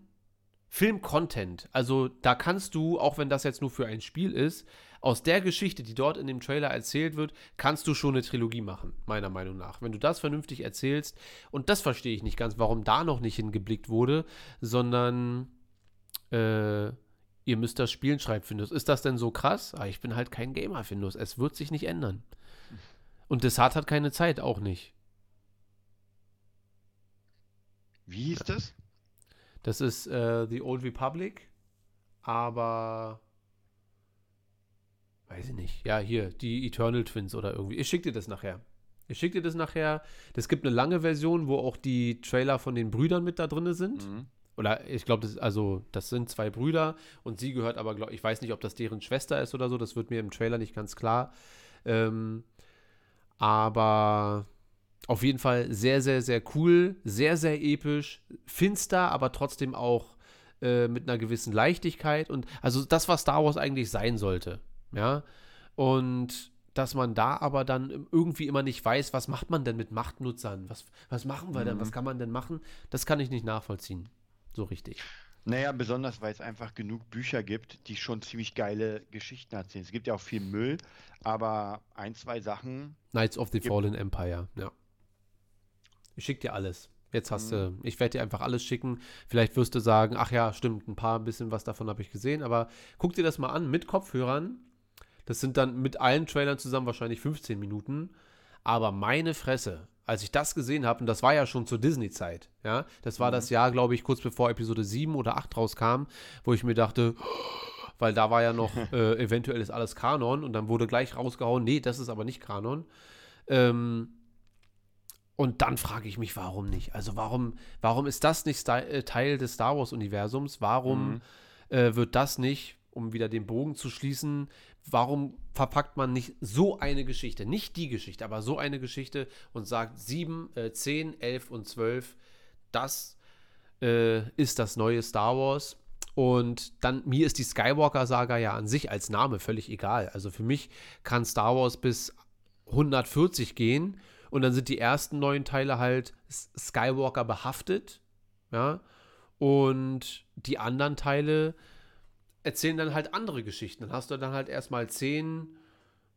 Film-Content. Also da kannst du, auch wenn das jetzt nur für ein Spiel ist, aus der Geschichte, die dort in dem Trailer erzählt wird, kannst du schon eine Trilogie machen, meiner Meinung nach. Wenn du das vernünftig erzählst, und das verstehe ich nicht ganz, warum da noch nicht hingeblickt wurde, sondern äh, ihr müsst das Spielen schreiben, Findus. Ist das denn so krass? Ah, ich bin halt kein Gamer, Findus. Es wird sich nicht ändern. Und Desart hat keine Zeit, auch nicht. Wie hieß das? Das ist äh, The Old Republic, aber weiß ich nicht. Ja, hier, die Eternal Twins oder irgendwie. Ich schicke dir das nachher. Ich schicke dir das nachher. Es gibt eine lange Version, wo auch die Trailer von den Brüdern mit da drin sind. Mhm. Oder ich glaube, das, also, das sind zwei Brüder und sie gehört aber, glaub, ich weiß nicht, ob das deren Schwester ist oder so. Das wird mir im Trailer nicht ganz klar. Ähm, aber auf jeden Fall sehr, sehr, sehr cool, sehr, sehr episch, finster, aber trotzdem auch äh, mit einer gewissen Leichtigkeit und also das, was Star Wars eigentlich sein sollte, ja. Und dass man da aber dann irgendwie immer nicht weiß, was macht man denn mit Machtnutzern? Was, was machen wir denn? Was kann man denn machen? Das kann ich nicht nachvollziehen. So richtig. Naja, besonders weil es einfach genug Bücher gibt, die schon ziemlich geile Geschichten erzählen. Es gibt ja auch viel Müll, aber ein, zwei Sachen. Knights of the Fallen Empire, ja. Ich schick dir alles. Jetzt hast du, ich werde dir einfach alles schicken. Vielleicht wirst du sagen, ach ja, stimmt, ein paar, ein bisschen was davon habe ich gesehen, aber guck dir das mal an mit Kopfhörern. Das sind dann mit allen Trailern zusammen wahrscheinlich 15 Minuten. Aber meine Fresse, als ich das gesehen habe, und das war ja schon zur Disney-Zeit, ja, das war das Jahr, glaube ich, kurz bevor Episode 7 oder 8 rauskam, wo ich mir dachte, weil da war ja noch, äh, eventuell ist alles Kanon und dann wurde gleich rausgehauen, nee, das ist aber nicht Kanon. Ähm, und dann frage ich mich, warum nicht? Also warum, warum ist das nicht äh, Teil des Star Wars-Universums? Warum äh, wird das nicht, um wieder den Bogen zu schließen, warum verpackt man nicht so eine Geschichte, nicht die Geschichte, aber so eine Geschichte und sagt 7, äh, 10, 11 und 12, das äh, ist das neue Star Wars. Und dann, mir ist die Skywalker-Saga ja an sich als Name völlig egal. Also für mich kann Star Wars bis 140 gehen und dann sind die ersten neun Teile halt Skywalker behaftet, ja, und die anderen Teile erzählen dann halt andere Geschichten. Dann hast du dann halt erstmal zehn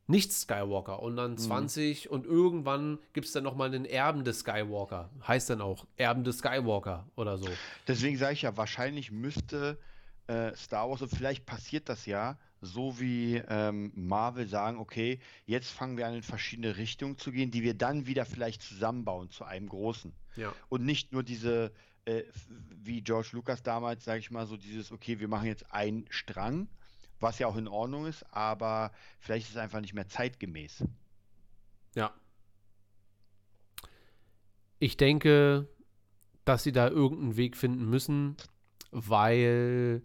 nicht-Skywalker und dann 20 und irgendwann gibt es dann nochmal einen Erben des Skywalker. Heißt dann auch Erben des Skywalker oder so. Deswegen sage ich ja, wahrscheinlich müsste äh, Star Wars, und vielleicht passiert das ja, so wie ähm, Marvel sagen, okay, jetzt fangen wir an in verschiedene Richtungen zu gehen, die wir dann wieder vielleicht zusammenbauen zu einem großen. Ja. Und nicht nur diese, äh, wie George Lucas damals, sage ich mal, so dieses, okay, wir machen jetzt einen Strang, was ja auch in Ordnung ist, aber vielleicht ist es einfach nicht mehr zeitgemäß. Ja. Ich denke, dass sie da irgendeinen Weg finden müssen, weil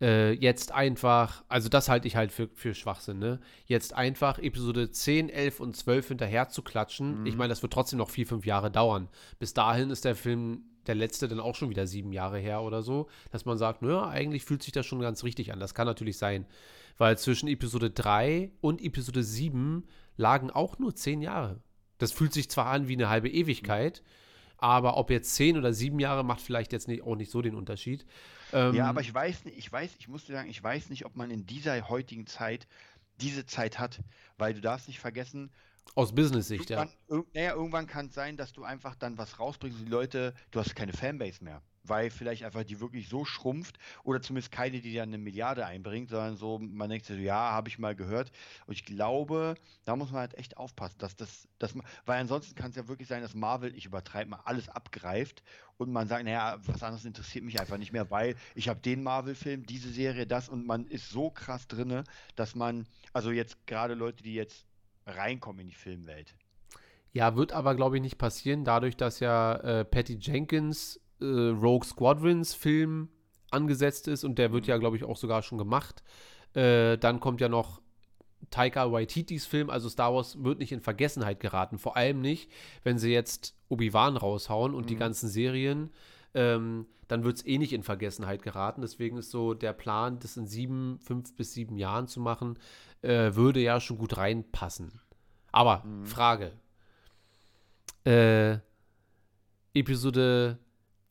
äh, jetzt einfach, also das halte ich halt für, für Schwachsinn, ne? Jetzt einfach Episode 10, 11 und 12 hinterher zu klatschen. Ich meine, das wird trotzdem noch vier, fünf Jahre dauern. Bis dahin ist der Film, der letzte, dann auch schon wieder sieben Jahre her oder so, dass man sagt, naja, eigentlich fühlt sich das schon ganz richtig an. Das kann natürlich sein. Weil zwischen Episode 3 und Episode 7 lagen auch nur zehn Jahre. Das fühlt sich zwar an wie eine halbe Ewigkeit, aber ob jetzt zehn oder sieben Jahre macht vielleicht jetzt nicht, auch nicht so den Unterschied. Ähm, Ja, aber ich weiß nicht, ich weiß, ich muss dir sagen, ich weiß nicht, ob man in dieser heutigen Zeit diese Zeit hat, weil du darfst nicht vergessen, aus Business-Sicht, ja. naja, irgendwann kann es sein, dass du einfach dann was rausbringst die Leute, du hast keine Fanbase mehr, weil vielleicht einfach die wirklich so schrumpft oder zumindest keine, die dann eine Milliarde einbringt, sondern so, man denkt sich so, ja, habe ich mal gehört und ich glaube, da muss man halt echt aufpassen, dass das, dass man, weil ansonsten kann es ja wirklich sein, dass Marvel, ich übertreibe mal, alles abgreift und man sagt, naja, was anderes interessiert mich einfach nicht mehr, weil ich habe den Marvel-Film, diese Serie, das und man ist so krass drinne, dass man, also jetzt gerade Leute, die jetzt reinkommen in die Filmwelt. Ja, wird aber, glaube ich, nicht passieren, dadurch, dass ja äh, Patty Jenkins äh, Rogue Squadrons Film angesetzt ist und der wird ja, glaube ich, auch sogar schon gemacht. Äh, dann kommt ja noch Taika Waititis Film, also Star Wars wird nicht in Vergessenheit geraten. Vor allem nicht, wenn sie jetzt Obi-Wan raushauen und die ganzen Serien. Ähm, dann wird es eh nicht in Vergessenheit geraten. Deswegen ist so der Plan, das in sieben, fünf bis sieben Jahren zu machen, äh, würde ja schon gut reinpassen. Aber Frage. Äh, Episode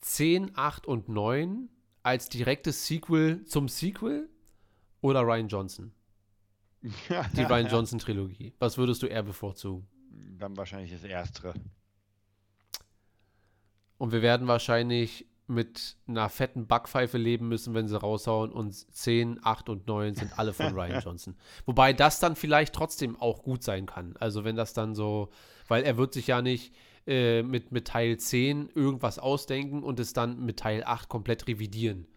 10, 8 und 9 als direktes Sequel zum Sequel oder Ryan Johnson? Die Ryan Johnson Trilogie. Was würdest du eher bevorzugen? Dann wahrscheinlich das Erstere. Und wir werden wahrscheinlich mit einer fetten Backpfeife leben müssen, wenn sie raushauen. Und 10, 8 und 9 sind alle von Ryan Johnson. Wobei das dann vielleicht trotzdem auch gut sein kann. Also wenn das dann so, weil er wird sich ja nicht äh, mit, mit Teil 10 irgendwas ausdenken und es dann mit Teil 8 komplett revidieren.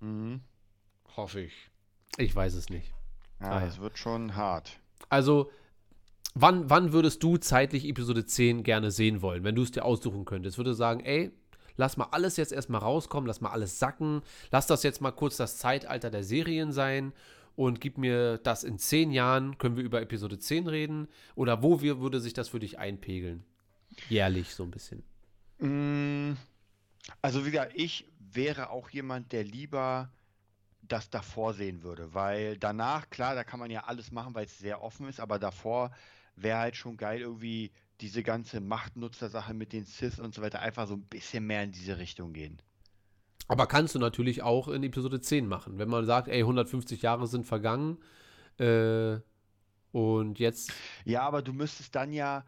Mhm. Hoffe ich. Ich weiß es nicht. Ja, Ah, ja. das wird schon hart. Also, wann, wann würdest du zeitlich Episode 10 gerne sehen wollen, wenn du es dir aussuchen könntest? Würde sagen, ey, lass mal alles jetzt erstmal rauskommen, lass mal alles sacken, lass das jetzt mal kurz das Zeitalter der Serien sein und gib mir das in 10 Jahren, können wir über Episode 10 reden? Oder wo wir, würde sich das für dich einpegeln? Jährlich so ein bisschen. Mm, Also wie gesagt, ich wäre auch jemand, der lieber das davor sehen würde, weil danach, klar, da kann man ja alles machen, weil es sehr offen ist, aber davor wäre halt schon geil, irgendwie diese ganze Machtnutzer-Sache mit den Sith und so weiter einfach so ein bisschen mehr in diese Richtung gehen. Aber kannst du natürlich auch in Episode 10 machen. Wenn man sagt, ey, 150 Jahre sind vergangen äh, und jetzt Ja, aber du müsstest dann ja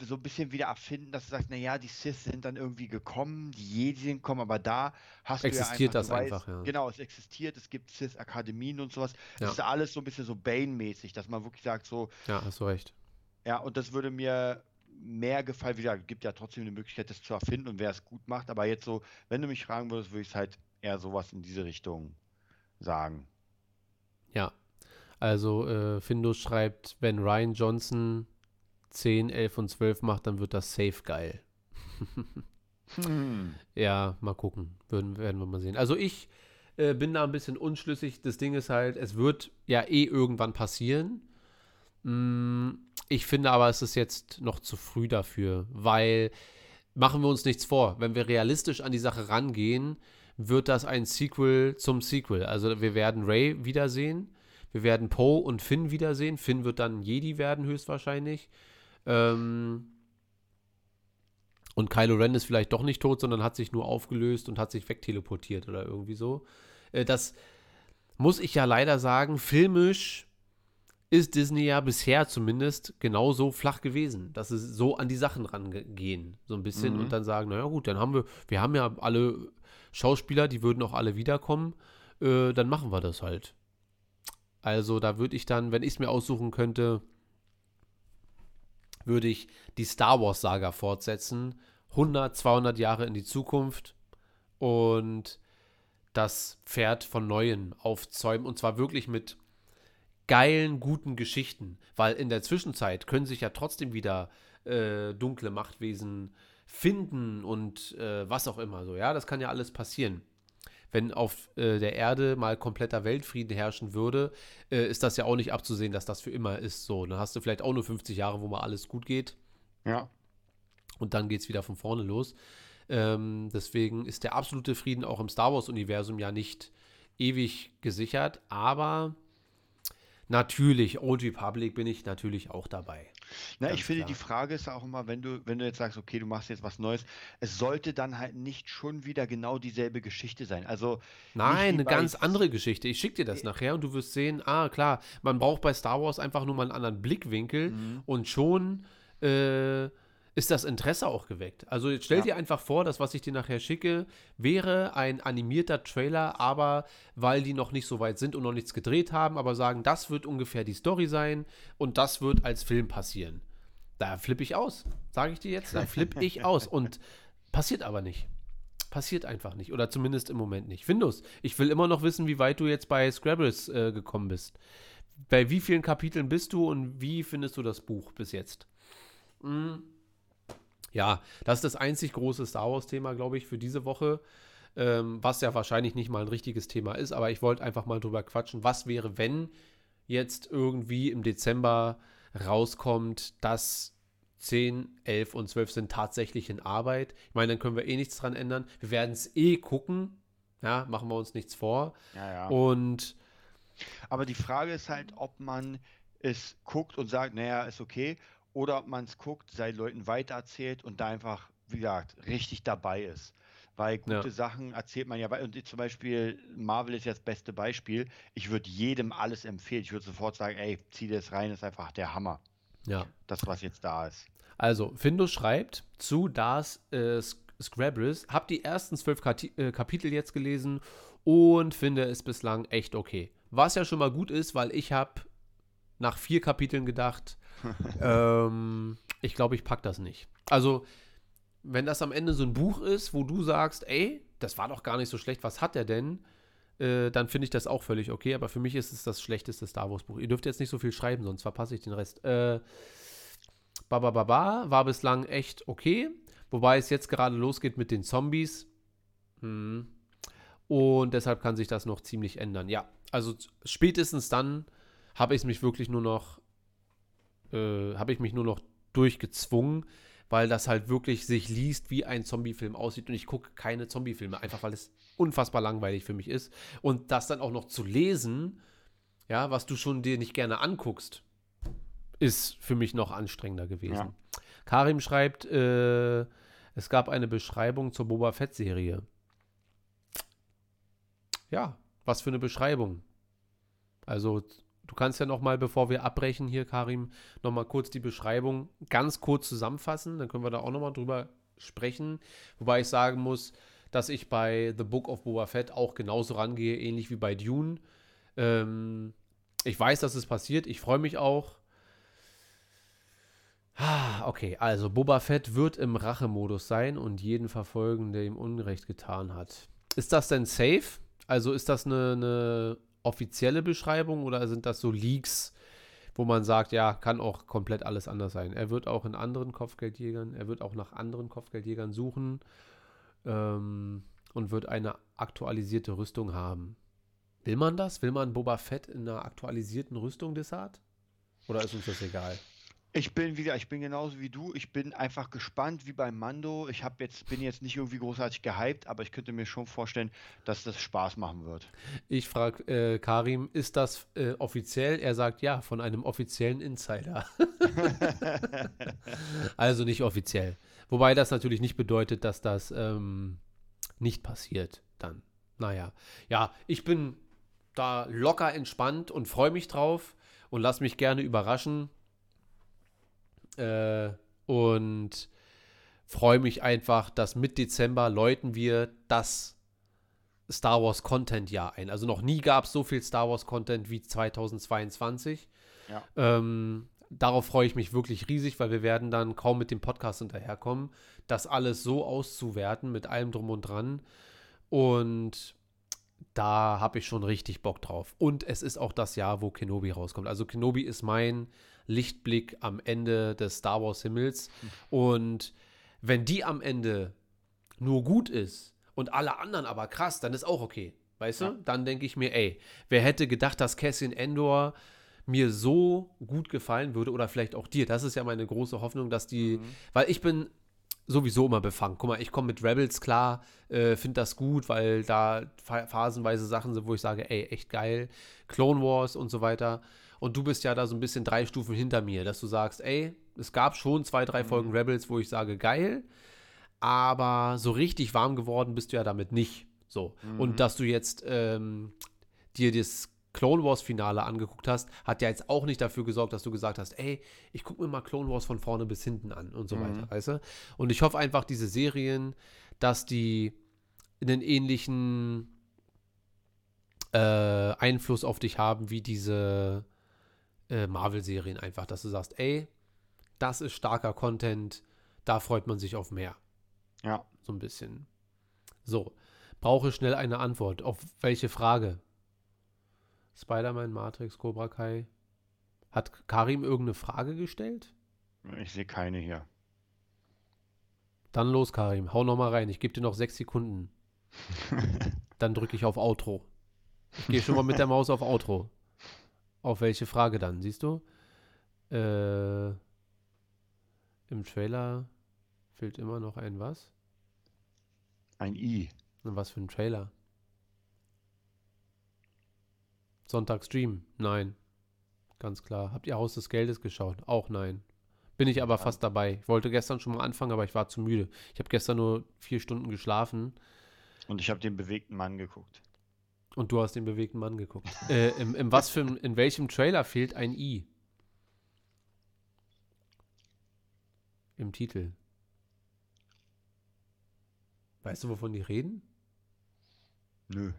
so ein bisschen wieder erfinden, dass du sagst, naja, die Sith sind dann irgendwie gekommen, die Jedi sind gekommen, aber da hast du ja Existiert einfach, das weißt, einfach, ja. Genau, es existiert, es gibt Sith-Akademien und sowas. Ja. Das ist alles so ein bisschen so Bane-mäßig, dass man wirklich sagt, so, Ja, hast du recht. ja, und das würde mir mehr gefallen. Wie gesagt, gibt ja trotzdem eine Möglichkeit, das zu erfinden und wer es gut macht, aber jetzt so, wenn du mich fragen würdest, würde ich es halt eher sowas in diese Richtung sagen. Ja. Also, äh, Findus schreibt, wenn Ryan Johnson 10, 11 und 12 macht, dann wird das safe geil. Hm. Ja, mal gucken. Würden, werden wir mal sehen. Also, ich äh, bin da ein bisschen unschlüssig. Das Ding ist halt, es wird ja eh irgendwann passieren. Mm, ich finde aber, es ist jetzt noch zu früh dafür, weil machen wir uns nichts vor. Wenn wir realistisch an die Sache rangehen, wird das ein Sequel zum Sequel. Also wir werden Ray wiedersehen, wir werden Poe und Finn wiedersehen. Finn wird dann Jedi werden höchstwahrscheinlich. Ähm und Kylo Ren ist vielleicht doch nicht tot, sondern hat sich nur aufgelöst und hat sich wegteleportiert oder irgendwie so. Äh, das muss ich ja leider sagen, filmisch ist Disney ja bisher zumindest genauso flach gewesen, dass sie so an die Sachen rangehen, so ein bisschen Mhm. und dann sagen, naja gut, dann haben wir, wir haben ja alle Schauspieler, die würden auch alle wiederkommen, äh, dann machen wir das halt. Also da würde ich dann, wenn ich es mir aussuchen könnte, würde ich die Star Wars Saga fortsetzen, 100, 200 Jahre in die Zukunft und das Pferd von Neuem aufzäumen und zwar wirklich mit geilen, guten Geschichten, weil in der Zwischenzeit können sich ja trotzdem wieder äh, dunkle Machtwesen finden und äh, was auch immer so, ja, das kann ja alles passieren. Wenn auf äh, der Erde mal kompletter Weltfrieden herrschen würde, äh, ist das ja auch nicht abzusehen, dass das für immer ist. So, dann hast du vielleicht auch nur 50 Jahre, wo mal alles gut geht Ja. und dann geht es wieder von vorne los. Ähm, deswegen ist der absolute Frieden auch im Star Wars-Universum ja nicht ewig gesichert, aber natürlich, Old Republic bin ich natürlich auch dabei. Na, Ganz ich finde, klar. die Frage ist auch immer, wenn du, wenn du jetzt sagst, okay, du machst jetzt was Neues, es sollte dann halt nicht schon wieder genau dieselbe Geschichte sein. Also, Nein, eine ganz andere Geschichte. Ich schicke dir das nachher und du wirst sehen, ah klar, man braucht bei Star Wars einfach nur mal einen anderen Blickwinkel Mhm. und schon äh, ist das Interesse auch geweckt. Also jetzt stell Ja. dir einfach vor, das, was ich dir nachher schicke, wäre ein animierter Trailer, aber weil die noch nicht so weit sind und noch nichts gedreht haben, aber sagen, das wird ungefähr die Story sein und das wird als Film passieren. Da flippe ich aus, sage ich dir jetzt, da flippe ich aus und passiert aber nicht. Passiert einfach nicht. Oder zumindest im Moment nicht. Findus, ich will immer noch wissen, wie weit du jetzt bei Scrabbles äh, gekommen bist. Bei wie vielen Kapiteln bist du und wie findest du das Buch bis jetzt? Mm, Ja, das ist das einzig große Star Wars-Thema, glaube ich, für diese Woche. Ähm, was ja wahrscheinlich nicht mal ein richtiges Thema ist, aber ich wollte einfach mal drüber quatschen. Was wäre, wenn jetzt irgendwie im Dezember rauskommt, dass 10, 11 und 12 sind tatsächlich in Arbeit. Ich meine, dann können wir eh nichts dran ändern. Wir werden es eh gucken. Ja, machen wir uns nichts vor. Ja, ja. Und Aber die Frage ist halt, ob man es guckt und sagt, naja, ist okay, oder ob man es guckt, seinen Leuten weitererzählt und da einfach, wie gesagt, richtig dabei ist. Weil gute Ja. Sachen erzählt man ja. Und zum Beispiel, Marvel ist jetzt das beste Beispiel. Ich würde jedem alles empfehlen. Ich würde sofort sagen, ey, zieh das rein, ist einfach der Hammer. ja. Das, was jetzt da ist. Also, Findus schreibt zu Das äh, Sc- Scrabbles, hab die ersten zwölf äh, Kapitel jetzt gelesen und finde es bislang echt okay. Was ja schon mal gut ist, weil ich habe nach vier Kapiteln gedacht, ähm, ich glaube, ich pack das nicht. Also, wenn das am Ende so ein Buch ist, wo du sagst, ey, das war doch gar nicht so schlecht, was hat er denn? Äh, dann finde ich das auch völlig okay, aber für mich ist es das schlechteste Star Wars Buch. Ihr dürft jetzt nicht so viel schreiben, sonst verpasse ich den Rest. Äh, Baba Baba war bislang echt okay, wobei es jetzt gerade losgeht mit den Zombies. Hm. Und deshalb kann sich das noch ziemlich ändern. Ja, also spätestens dann habe ich mich wirklich nur noch, äh, habe ich mich nur noch durchgezwungen, weil das halt wirklich sich liest, wie ein Zombiefilm aussieht. Und ich gucke keine Zombiefilme, einfach weil es unfassbar langweilig für mich ist. Und das dann auch noch zu lesen, ja, was du schon dir nicht gerne anguckst, ist für mich noch anstrengender gewesen. Ja. Karim schreibt, äh, es gab eine Beschreibung zur Boba Fett-Serie. Ja, was für eine Beschreibung. Also, du kannst ja noch mal, bevor wir abbrechen hier, Karim, noch mal kurz die Beschreibung ganz kurz zusammenfassen. Dann können wir da auch noch mal drüber sprechen. Wobei ich sagen muss, dass ich bei The Book of Boba Fett auch genauso rangehe, ähnlich wie bei Dune. Ähm, ich weiß, dass es passiert. Ich freue mich auch. Ah, okay, also Boba Fett wird im Rachemodus sein und jeden verfolgen, der ihm Unrecht getan hat. Ist das denn safe? Also ist das eine, eine offizielle Beschreibung oder sind das so Leaks, wo man sagt, ja, kann auch komplett alles anders sein? Er wird auch in anderen Kopfgeldjägern, er wird auch nach anderen Kopfgeldjägern suchen ähm, und wird eine aktualisierte Rüstung haben. Will man das? Will man Boba Fett in einer aktualisierten Rüstung Desart? Oder ist uns das egal? Ich bin wieder, ich bin genauso wie du. Ich bin einfach gespannt wie beim Mando. Ich habe jetzt, bin jetzt nicht irgendwie großartig gehypt, aber ich könnte mir schon vorstellen, dass das Spaß machen wird. Ich frage äh, Karim, ist das äh, offiziell? Er sagt ja, von einem offiziellen Insider. also nicht offiziell. Wobei das natürlich nicht bedeutet, dass das ähm, nicht passiert dann. Naja, ja, ich bin da locker entspannt und freue mich drauf und lass mich gerne überraschen. Äh, und freue mich einfach, dass mit Dezember läuten wir das Star Wars Content Jahr ein. Also noch nie gab es so viel Star Wars Content wie 2022. Ja. Ähm, darauf freue ich mich wirklich riesig, weil wir werden dann kaum mit dem Podcast hinterherkommen, das alles so auszuwerten mit allem drum und dran. Und da habe ich schon richtig Bock drauf. Und es ist auch das Jahr, wo Kenobi rauskommt. Also Kenobi ist mein Lichtblick am Ende des Star Wars Himmels. Und wenn die am Ende nur gut ist und alle anderen aber krass, dann ist auch okay. Weißt du? Dann denke ich mir, ey, wer hätte gedacht, dass Cassian Endor mir so gut gefallen würde oder vielleicht auch dir. Das ist ja meine große Hoffnung, dass die, weil ich bin sowieso immer befangen. Guck mal, ich komme mit Rebels klar, äh, finde das gut, weil da pha- phasenweise Sachen sind, wo ich sage, ey, echt geil. Clone Wars und so weiter. Und du bist ja da so ein bisschen drei Stufen hinter mir, dass du sagst, ey, es gab schon zwei, drei Folgen Rebels, wo ich sage, geil. Aber so richtig warm geworden bist du ja damit nicht. So. Und dass du jetzt ähm, dir das Clone Wars Finale angeguckt hast, hat ja jetzt auch nicht dafür gesorgt, dass du gesagt hast, ey, ich gucke mir mal Clone Wars von vorne bis hinten an und so weiter, weißt du? Und ich hoffe einfach, diese Serien, dass die einen ähnlichen äh, Einfluss auf dich haben wie diese äh, Marvel-Serien einfach, dass du sagst, ey, das ist starker Content, da freut man sich auf mehr. Ja. So ein bisschen. So, brauche schnell eine Antwort. Auf welche Frage? Spider-Man, Matrix, Cobra Kai. Hat Karim irgendeine Frage gestellt? Ich sehe keine hier. Dann los, Karim. Hau noch mal rein. Ich gebe dir noch sechs Sekunden. Dann drücke ich auf Outro. Ich gehe schon mal mit der Maus auf Outro. Auf welche Frage dann? Siehst du? Äh, Im Trailer fehlt immer noch ein was? Ein I. Und was für ein Trailer? Sonntagstream? Nein. Ganz klar. Habt ihr Haus des Geldes geschaut? Auch nein. Bin ich aber fast dabei. Ich wollte gestern schon mal anfangen, aber ich war zu müde. Ich habe gestern nur vier Stunden geschlafen Und ich habe den bewegten Mann geguckt. Und du hast den bewegten Mann geguckt. äh, im, im was für, in welchem Trailer fehlt ein I? Im Titel. Weißt du, wovon die reden? Nö.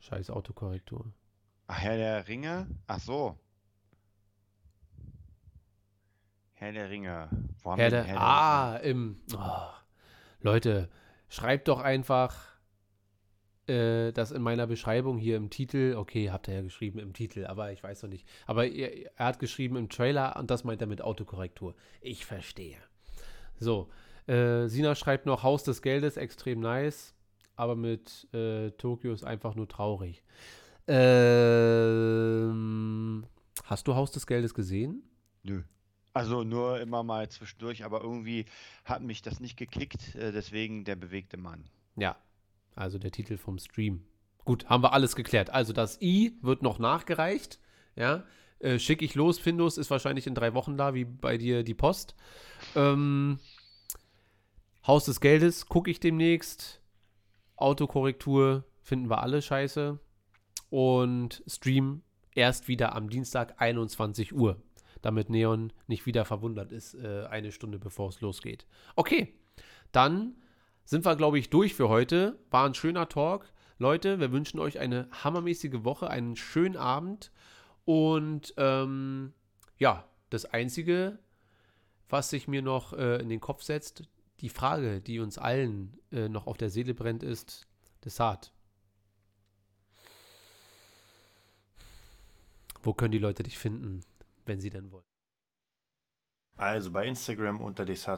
Scheiß Autokorrektur. Ach, Herr der Ringe? Ach so. Herr der Ringe. Wo haben Herr der, ah, im. Oh, Leute, schreibt doch einfach äh, das in meiner Beschreibung hier im Titel. Okay, habt ihr ja geschrieben im Titel, aber ich weiß noch nicht. Aber er, er hat geschrieben im Trailer und das meint er mit Autokorrektur. Ich verstehe. So, äh, Sina schreibt noch Haus des Geldes, extrem nice, aber mit äh, Tokio ist einfach nur traurig. Ähm, hast du Haus des Geldes gesehen? Nö. Also nur immer mal zwischendurch, aber irgendwie hat mich das nicht gekickt, äh, deswegen der bewegte Mann. Ja, also der Titel vom Stream. Gut, haben wir alles geklärt. Also das I wird noch nachgereicht. Ja, äh, schicke ich los. Findus ist wahrscheinlich in drei Wochen da, wie bei dir die Post. Ähm, Haus des Geldes gucke ich demnächst. Autokorrektur finden wir alle scheiße. Und Stream erst wieder am Dienstag 21 Uhr. Damit Neon nicht wieder verwundert ist, äh, eine Stunde bevor es losgeht. Okay, dann sind wir, glaube ich, durch für heute. War ein schöner Talk. Leute, wir wünschen euch eine hammermäßige Woche, einen schönen Abend. Und ähm, ja, das Einzige, was sich mir noch äh, in den Kopf setzt, die Frage, die uns allen äh, noch auf der Seele brennt, ist, Desart. Wo können die Leute dich finden, wenn sie denn wollen? Also bei Instagram unter Desart